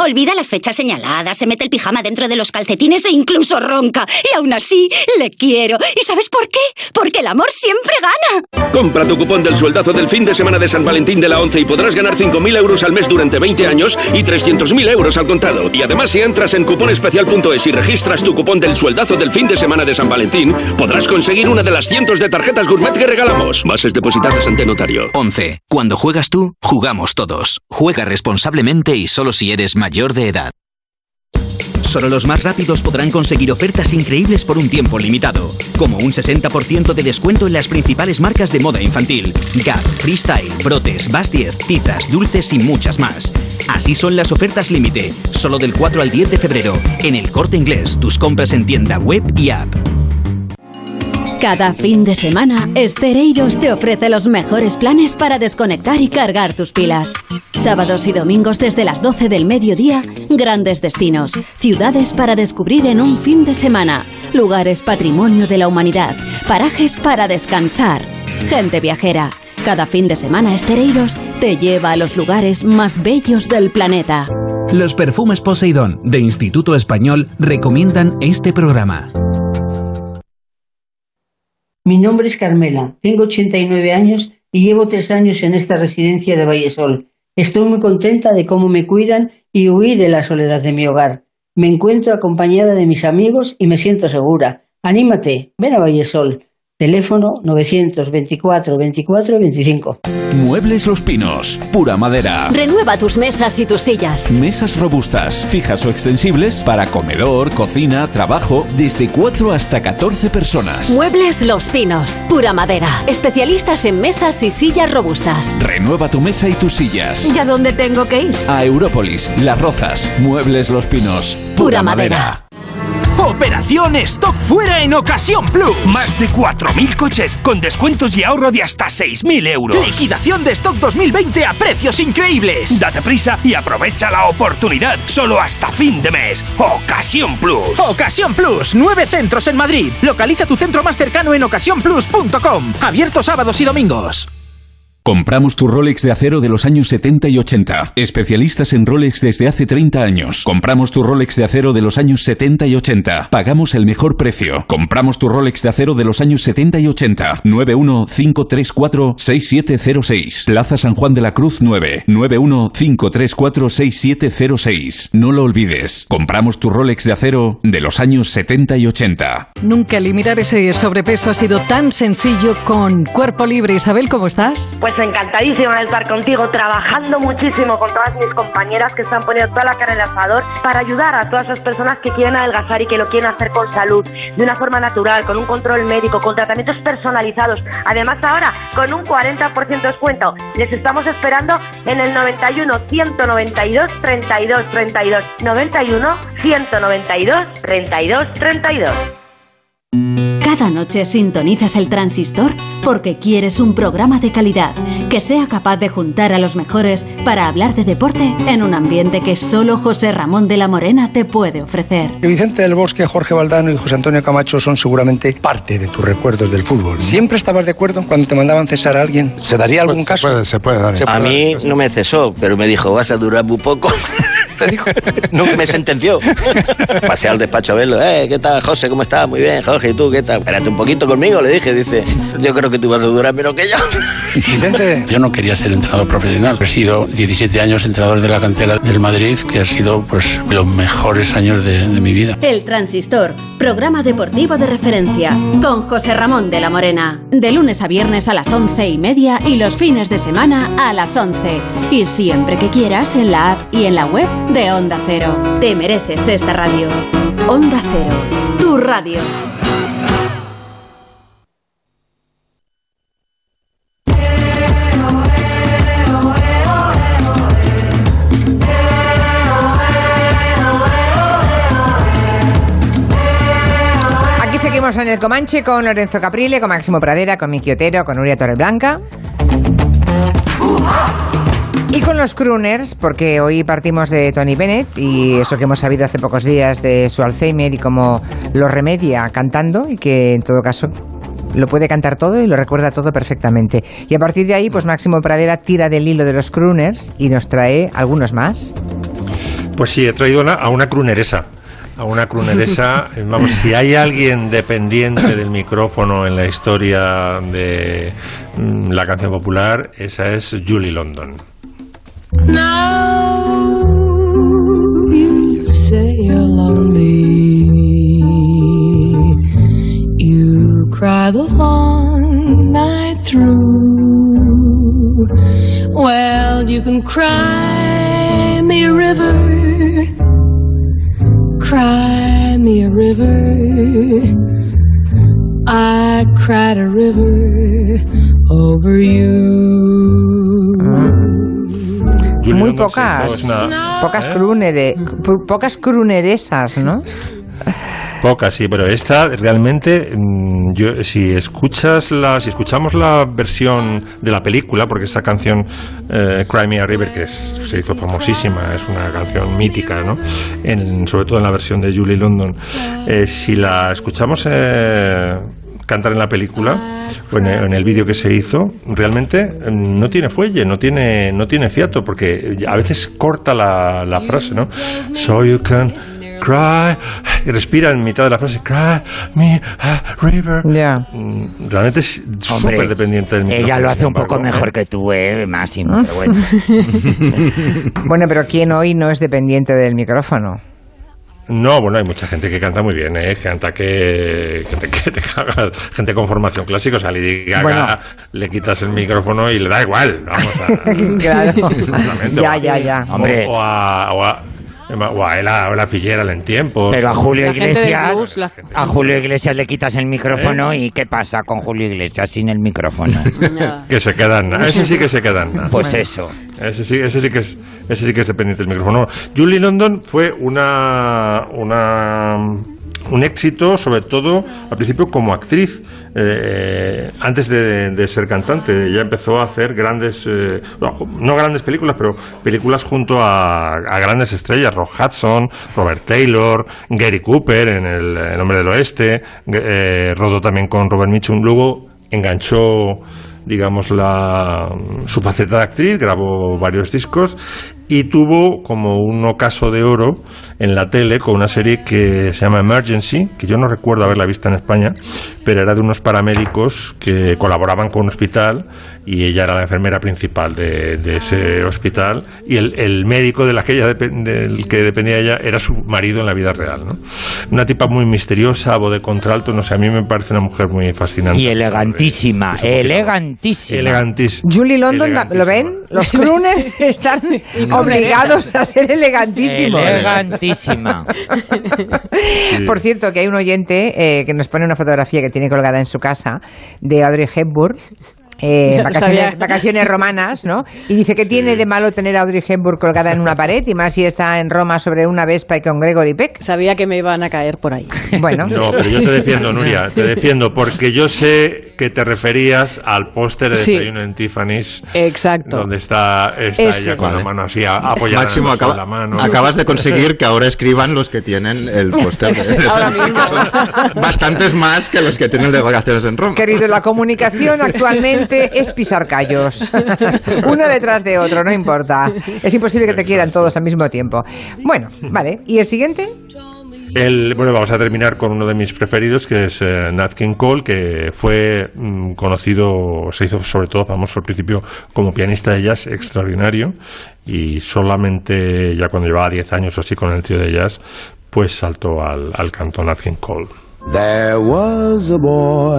Olvida las fechas señaladas, se mete el pijama dentro de los calcetines e incluso ronca. Y aún así, le quiero. ¿Y sabes por qué? Porque el amor siempre gana. Compra tu cupón del sueldazo del fin de semana de San Valentín de la 11 y podrás ganar 5.000 euros al mes durante 20 años y 300.000 euros al contado. Y además, si entras en cuponespecial.es y registras tu cupón del sueldazo del fin de semana de San Valentín, podrás conseguir una de las cientos de tarjetas gourmet que regalamos. Bases depositadas ante notario. 11. Cuando juegas tú, jugamos todos. Juega responsablemente y solo si eres mayor de edad. Solo los más rápidos podrán conseguir ofertas increíbles por un tiempo limitado, como un 60% de descuento en las principales marcas de moda infantil, Gap, Freestyle, Brotes, Bas 10, tizas, dulces y muchas más. Así son las ofertas límite, solo del 4 al 10 de febrero, en el Corte Inglés, tus compras en tienda web y app. Cada fin de semana, Estereiros te ofrece los mejores planes para desconectar y cargar tus pilas. Sábados y domingos desde las 12 del mediodía, grandes destinos, ciudades para descubrir en un fin de semana, lugares patrimonio de la humanidad, parajes para descansar, gente viajera. Cada fin de semana, Estereiros te lleva a los lugares más bellos del planeta. Los perfumes Poseidón de Instituto Español recomiendan este programa. Mi nombre es Carmela, tengo 89 años y llevo tres años en esta residencia de Vallesol. Estoy muy contenta de cómo me cuidan y huí de la soledad de mi hogar. Me encuentro acompañada de mis amigos y me siento segura. Anímate, ven a Vallesol. Teléfono 924 24 25. Muebles Los Pinos, pura madera. Renueva tus mesas y tus sillas. Mesas robustas, fijas o extensibles para comedor, cocina, trabajo, desde 4 hasta 14 personas. Muebles Los Pinos, pura madera. Especialistas en mesas y sillas robustas. Renueva tu mesa y tus sillas. ¿Y a dónde tengo que ir? A Európolis, Las Rozas, Muebles Los Pinos, Pura madera. Operación Stock Fuera en Ocasión Plus. Más de 4.000 coches con descuentos y ahorro de hasta 6.000 euros. Liquidación de stock 2020 a precios increíbles. Date prisa y aprovecha la oportunidad. Solo hasta fin de mes. Ocasión Plus. Ocasión Plus, nueve centros en Madrid. Localiza tu centro más cercano en ocasiónplus.com. Abierto sábados y domingos. Compramos tu Rolex de acero de los años 70 y 80. Especialistas en Rolex desde hace 30 años. Compramos tu Rolex de acero de los años 70 y 80. Pagamos el mejor precio. Compramos tu Rolex de acero de los años 70 y 80. 915346706. Plaza San Juan de la Cruz 9. 915346706. No lo olvides. Compramos tu Rolex de acero de los años 70 y 80. Nunca eliminar ese sobrepeso ha sido tan sencillo con cuerpo libre. Isabel, ¿cómo estás? Pues encantadísima de estar contigo, trabajando muchísimo con todas mis compañeras que están poniendo toda la cara en el asador para ayudar a todas esas personas que quieren adelgazar y que lo quieren hacer con salud, de una forma natural, con un control médico, con tratamientos personalizados. Además ahora con un 40% de descuento. Les estamos esperando en el 91 192 32 32 91 192 32 32. Cada noche sintonizas el transistor porque quieres un programa de calidad que sea capaz de juntar a los mejores para hablar de deporte en un ambiente que solo José Ramón de la Morena te puede ofrecer. Vicente del Bosque, Jorge Valdano y José Antonio Camacho son seguramente parte de tus recuerdos del fútbol. ¿Siempre estabas de acuerdo cuando te mandaban cesar a alguien? ¿Se daría algún Pues, caso? se puede dar. Se A mí no me cesó, pero me dijo, vas a durar muy poco. Nunca me sentenció. Pasé al despacho a verlo. Eh, ¿qué tal, José? ¿Cómo estás? Muy bien, Jorge. ¿Y tú qué tal? Espérate un poquito conmigo, le dije. Dice, yo creo que tú vas a durar menos que yo. Vicente. Yo no quería ser entrenador profesional. He sido 17 años entrenador de la cantera del Madrid, que ha sido pues los mejores años de, de mi vida. El Transistor, programa deportivo de referencia, con José Ramón de la Morena. De lunes a viernes a las once y media y los fines de semana a las 11. Y siempre que quieras en la app y en la web de Onda Cero. Te mereces esta radio. Onda Cero, tu radio. En el Comanche con Lorenzo Caprile, con Máximo Pradera, con Miki Otero, con Nuria Torreblanca. Y con los crooners, porque hoy partimos de Tony Bennett y eso que hemos sabido hace pocos días de su Alzheimer y cómo lo remedia cantando y que en todo caso lo puede cantar todo y lo recuerda todo perfectamente. Y a partir de ahí, pues Máximo Pradera tira del hilo de los crooners y nos trae algunos más. Pues sí, he traído a una cruneresa. A una cruneresa, eh, vamos, si hay alguien dependiente del micrófono en la historia de mm, la canción popular, esa es Julie London. Now you say you're lonely. You cry the long night through. Well, you can cry me a river. Cry me a river. I cried a river over you. Julie Muy pocas, pocas, pr- pocas crooneresas, ¿no? Pocas, sí, pero esta realmente, mm, yo, si escuchas la, si escuchamos la versión de la película, porque esta canción eh, Cry Me a River, que es- se hizo famosísima, es una canción mítica, ¿no? En- sobre todo en la versión de Julie London, eh, si la escuchamos eh, cantar en la película o en el, en el vídeo que se hizo, realmente mm, no tiene fuelle, no tiene, no tiene fiato, porque a veces corta la, la frase, ¿no? So you can cry y respira en mitad de la frase cry me a river Mm, realmente es súper dependiente del micrófono Ella lo hace un poco mejor ¿eh? que tú, eh, Máximo, pero bueno. Bueno, pero ¿quién hoy no es dependiente del micrófono? no bueno hay mucha gente que canta muy bien ¿eh? canta que, que te, que te cagas. gente con formación clásica o sea Lady Gaga Bueno. le quitas el micrófono y le da igual vamos a Claro. Ya, o a- ya, ya. o- Hombre. o a, o a, o a Ela, o la Fitzgerald en tiempos Pero a Julio La Iglesias, blues, la- a Julio Iglesias le quitas el ¿Eh? micrófono y ¿qué pasa con Julio Iglesias sin el micrófono? que se quedan ese sí que se quedan Pues eso. Ese sí, ese sí que es, ese sí que es dependiente del micrófono. Julie London fue una, una un éxito, sobre todo al principio como actriz, eh, antes de, de ser cantante. Ya empezó a hacer grandes, eh, no, no grandes películas, pero películas junto a, a grandes estrellas, Rock Hudson, Robert Taylor, Gary Cooper en El, El Hombre del Oeste, eh, rodó también con Robert Mitchum. Luego enganchó digamos, la, su faceta de actriz, grabó varios discos y tuvo como un ocaso de oro en la tele con una serie que se llama Emergency, que yo no recuerdo haberla vista en España, pero era de unos paramédicos que colaboraban con un hospital y ella era la enfermera principal de, de ese hospital y el, el médico de la que ella del que dependía ella era su marido en la vida real. ¿no? Una tipa muy misteriosa, voz de contralto, no sé, a mí me parece una mujer muy fascinante. Y elegantísima, elegantísima. Elegantísima. Julie London, ¿lo ven? Los crooners están obligados a ser elegantísimos. Elegantísima. Por cierto, que hay un oyente eh, que nos pone una fotografía que tiene colgada en su casa de Audrey Hepburn. Eh, vacaciones, romanas, ¿no? Y dice que tiene de malo tener a Audrey Hepburn colgada en una pared y más si está en Roma sobre una Vespa y con Gregory Peck. Sabía que me iban a caer por ahí. Bueno, No, pero yo te defiendo, Nuria, te defiendo, porque yo sé que te referías al póster de Sí. desayuno en Tiffany's, Exacto. donde está, está ella con la mano así apoyada Máximo, acaba- la mano. acabas de conseguir que ahora escriban los que tienen el póster de, de Ahora San- que son bastantes más que los que tienen de vacaciones en Roma. Querido, la comunicación actualmente es pisar callos. Uno detrás de otro, no importa. Es imposible que te quieran todos al mismo tiempo. Bueno, vale. ¿Y el siguiente? El- bueno, vamos a terminar con uno de mis preferidos, que es eh, Nat King Cole, que fue mm, conocido, se hizo sobre todo famoso al principio como pianista de jazz extraordinario y solamente ya cuando llevaba 10 años o así con el trío de jazz, pues saltó al, al canto Nat King Cole. There was a boy,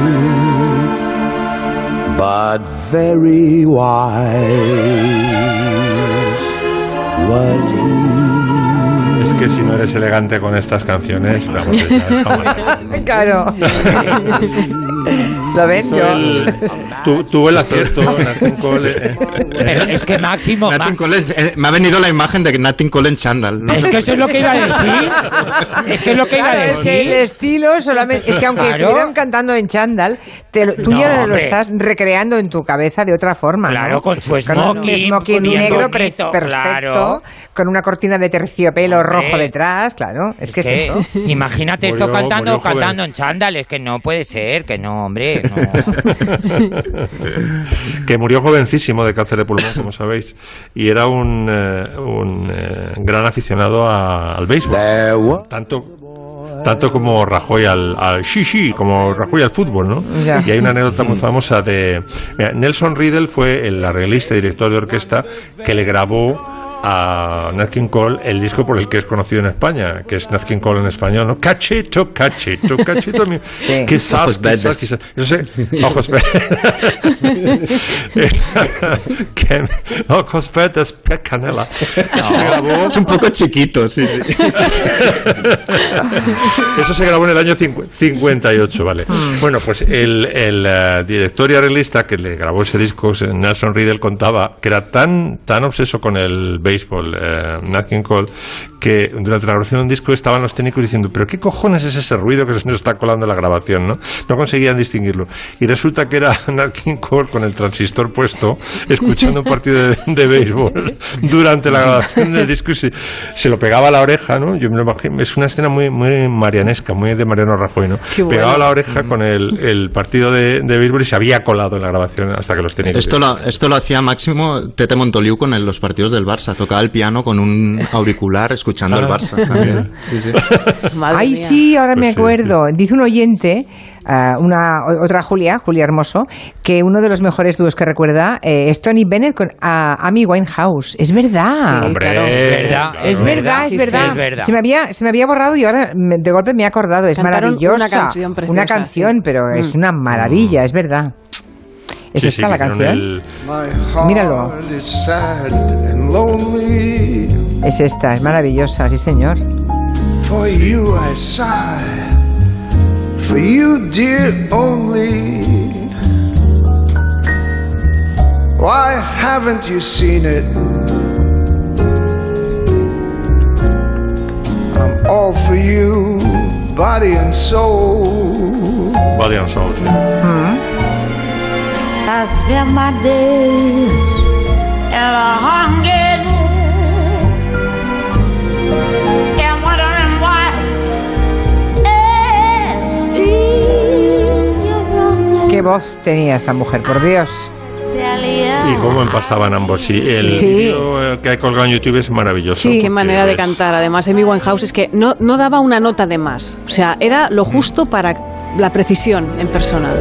but very wise was he. Es que si no eres elegante con estas canciones, vamos, ya es como- Claro. ¿Lo ven? Yo. el- tu- tuvo el acierto, Nat King Cole. eh, Es, es que Máximo, Cole, eh, me ha venido la imagen de Nat King Cole en chándal. ¿no? es que eso es lo que iba a decir. Es que es lo que iba a Claro, es que el decir. estilo solamente. Es que aunque Claro. estuvieran cantando en chándal, te lo- tú No, ya lo estás recreando en tu cabeza de otra forma. ¿no? Claro, con su un smoking, smoking negro bonito, perfecto, claro. con una cortina de terciopelo Hombre. rojo detrás, claro. Es, que, es eso. Imagínate esto cantando, joven. cantando en chándales, que no puede ser, que no, hombre. No. que murió jovencísimo de cáncer de pulmón, como sabéis, y era un, eh, un eh, gran aficionado a- al béisbol. Tanto, tanto como Rajoy al, al sí, sí, como Rajoy al fútbol, ¿no? Ya. Y hay una anécdota muy famosa de... mira, Nelson Riddle fue el arreglista y director de orquesta que le grabó a Nat King Cole el disco por el que es conocido en España, que es Nat King Cole en español, ¿no? Cachito, cachito, cachito. mi- Sí. Quizás, quizás, quizás. Eso sí, ojos verdes. Ojos verdes, pez canela. Se grabó- Es un poco chiquito, sí, sí. Eso se grabó en el año cincu- 58, ¿vale? Bueno, pues el, el, eh, director y arreglista que le grabó ese disco, Nelson Riddle, contaba que era tan, tan obseso con el béisbol, eh, Nat King Cole, que durante la grabación de un disco estaban los técnicos diciendo, pero ¿qué cojones es ese ruido que se nos está colando en la grabación? No, no conseguían distinguirlo. Y resulta que era Nat King Cole con el transistor puesto, escuchando un partido de, de béisbol durante la grabación del disco y se, se lo pegaba a la oreja, ¿no? Yo me lo imagino, es una escena muy, muy marianesca, muy de Mariano Rajoy, ¿no? Bueno. Pegaba a la oreja con el, el partido de, de béisbol y se había colado en la grabación hasta que los técnicos... Esto lo, esto lo hacía Máximo Tete Montoliu con el- los partidos del Barça. Tocaba el piano con un auricular escuchando el Ah, Barça. también. Sí, sí. Madre Ay, mía. sí, ahora me Pues sí, acuerdo. Dice un oyente, ah, una otra Julia, Julia Hermoso, que uno de los mejores dúos que recuerda eh, es Tony Bennett con ah, Amy Winehouse. Es verdad. Sí, Hombre, claro. verdad, claro. Es verdad, es Sí, sí, verdad. es verdad. Se me había, se me había borrado y ahora me- de golpe me he acordado. Es Cantaron maravillosa. una canción preciosa, Una canción, sí. pero es Mm. una maravilla, es verdad. ¿Es Sí, esta sí, la canción? el- Míralo. Es esta, es maravillosa, sí señor. For you I sigh, for you, dear, only. Why haven't you seen it? I'm all for you, body and soul. Body and Soul, sí. My days and wondering why Qué voz tenía esta mujer, por Dios. Y cómo empastaban ambos. Sí, el Sí. vídeo eh, que hay colgado en YouTube es maravilloso. Qué manera de Es- cantar. Además, Amy Winehouse es que no, no daba una nota de más. O sea, era lo justo para la precisión en persona.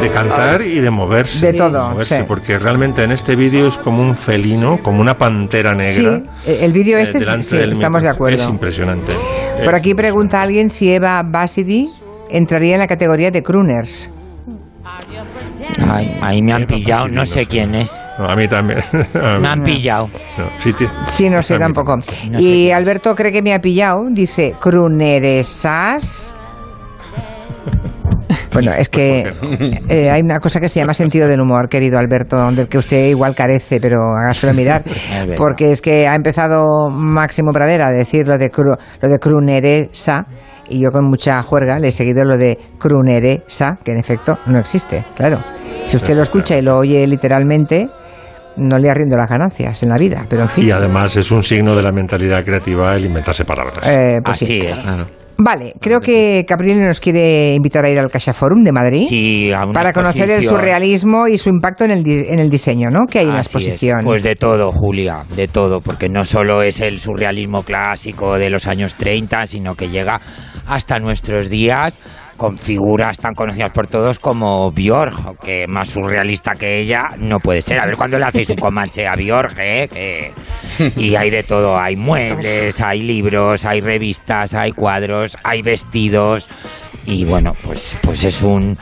De cantar y de moverse. De todo, moverse, sí. Porque realmente en este vídeo es como un felino, como una pantera negra. Sí, el vídeo eh, este, delante sí, estamos de acuerdo. Es impresionante. Por aquí pregunta alguien si Eva Basidi entraría en la categoría de crooners. Ay, ahí me han pillado, no sé quién es. no, a mí también. Me han pillado. No, sí, no sé tampoco. No y Alberto cree que me ha pillado. Dice, crooneresas. Bueno, es que eh, hay una cosa que se llama sentido del humor, querido Alberto, del que usted igual carece, pero hágaselo mirar. Porque es que ha empezado Máximo Pradera a decir lo de, cru- lo de cruneresa y yo con mucha juerga le he seguido lo de cruneresa, que en efecto no existe, claro. Si usted lo escucha y lo oye literalmente, no le arriendo las ganancias en la vida, pero en fin. Y además es un signo de la mentalidad creativa el inventarse palabras. Eh, pues sí. Así es. Vale, creo que Gabriel nos quiere invitar a ir al Caixa Forum de Madrid. Sí, a una para conocer el surrealismo y su impacto en el, di- en el diseño, ¿no? Que hay en la Así es. exposición. Pues de todo, Julia, de todo, porque no solo es el surrealismo clásico de los años 30, sino que llega hasta nuestros días con figuras tan conocidas por todos como Björk, que más surrealista que ella no puede ser. A ver cuándo le hacéis un comanche a Björk, ¿eh? Que- Y hay de todo, hay muebles, hay libros, hay revistas, hay cuadros, hay vestidos y bueno, pues, pues es un,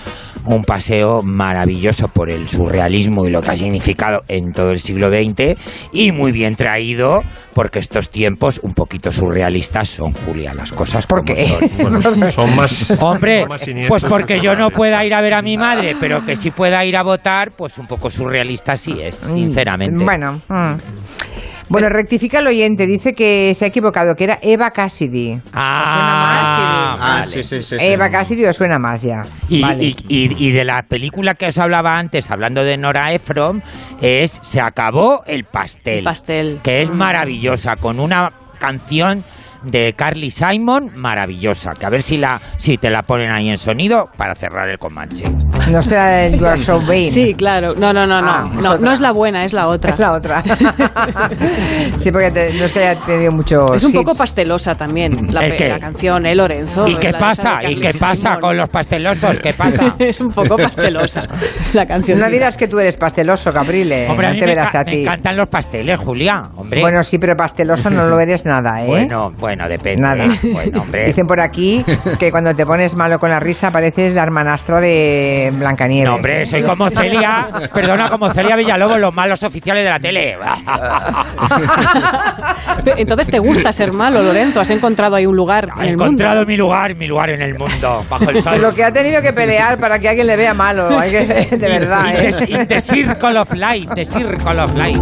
un paseo maravilloso por el surrealismo y lo que ha significado en todo el siglo XX y muy bien traído porque estos tiempos un poquito surrealistas son, Julia, las cosas como son. Bueno, son más. Hombre, son más siniestros pues porque que yo no pueda ir a ver a mi madre, pero que sí pueda ir a votar, pues un poco surrealista sí es, sinceramente. Bueno, mm. Bueno, rectifica el oyente, dice que se ha equivocado, que era Eva Cassidy. Ah, Ah, vale. sí, sí, sí. sí. Eva Cassidy os suena más ya. Y, Vale. y- y- y de la película que os hablaba antes, hablando de Nora Ephron, es Se acabó el pastel. El pastel. Que es maravillosa, con una canción de Carly Simon maravillosa. Que a ver si, la, si te la ponen ahí en sonido para cerrar el Comanche. No será el You Are So Vain. Sí, claro. No, no, no, no. Ah, es no, otra. no es la buena, es la otra. Es la otra. sí, porque te- no es que haya tenido muchos. Es un poco pastelosa también la, ¿El pe- qué? la canción, ¿eh, Lorenzo? ¿Y qué La pasa? esa de ¿Y qué Carly pasa Simon. con los pastelosos? ¿Qué pasa? es un poco pastelosa la canción. No dirás que tú eres pasteloso, Caprile. Hombre, a no mí te me, verás ca- a me ti. encantan los pasteles, Julia. Hombre. Bueno, sí, pero pasteloso no lo eres nada, ¿eh? bueno, bueno, depende. Nada. Bueno, hombre. Dicen por aquí que cuando te pones malo con la risa pareces la hermanastra de Blancanieves. No, hombre, soy como Celia, perdona, como Celia Villalobos, los malos oficiales de la tele. Entonces te gusta ser malo, Lorenzo. Has encontrado ahí un lugar en He el encontrado mundo. mi lugar, mi lugar en el mundo, bajo el sol. Lo que ha tenido que pelear para que alguien le vea malo, hay que- de verdad. In ¿eh? the, in the circle of life, the circle of life.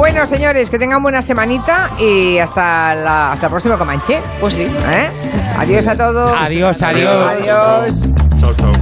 Bueno, señores, que tengan buena semanita y hasta, la, hasta el próximo Comanche. Pues sí. ¿Eh? Adiós a todos. Adiós, adiós. Adiós. Chao, chao.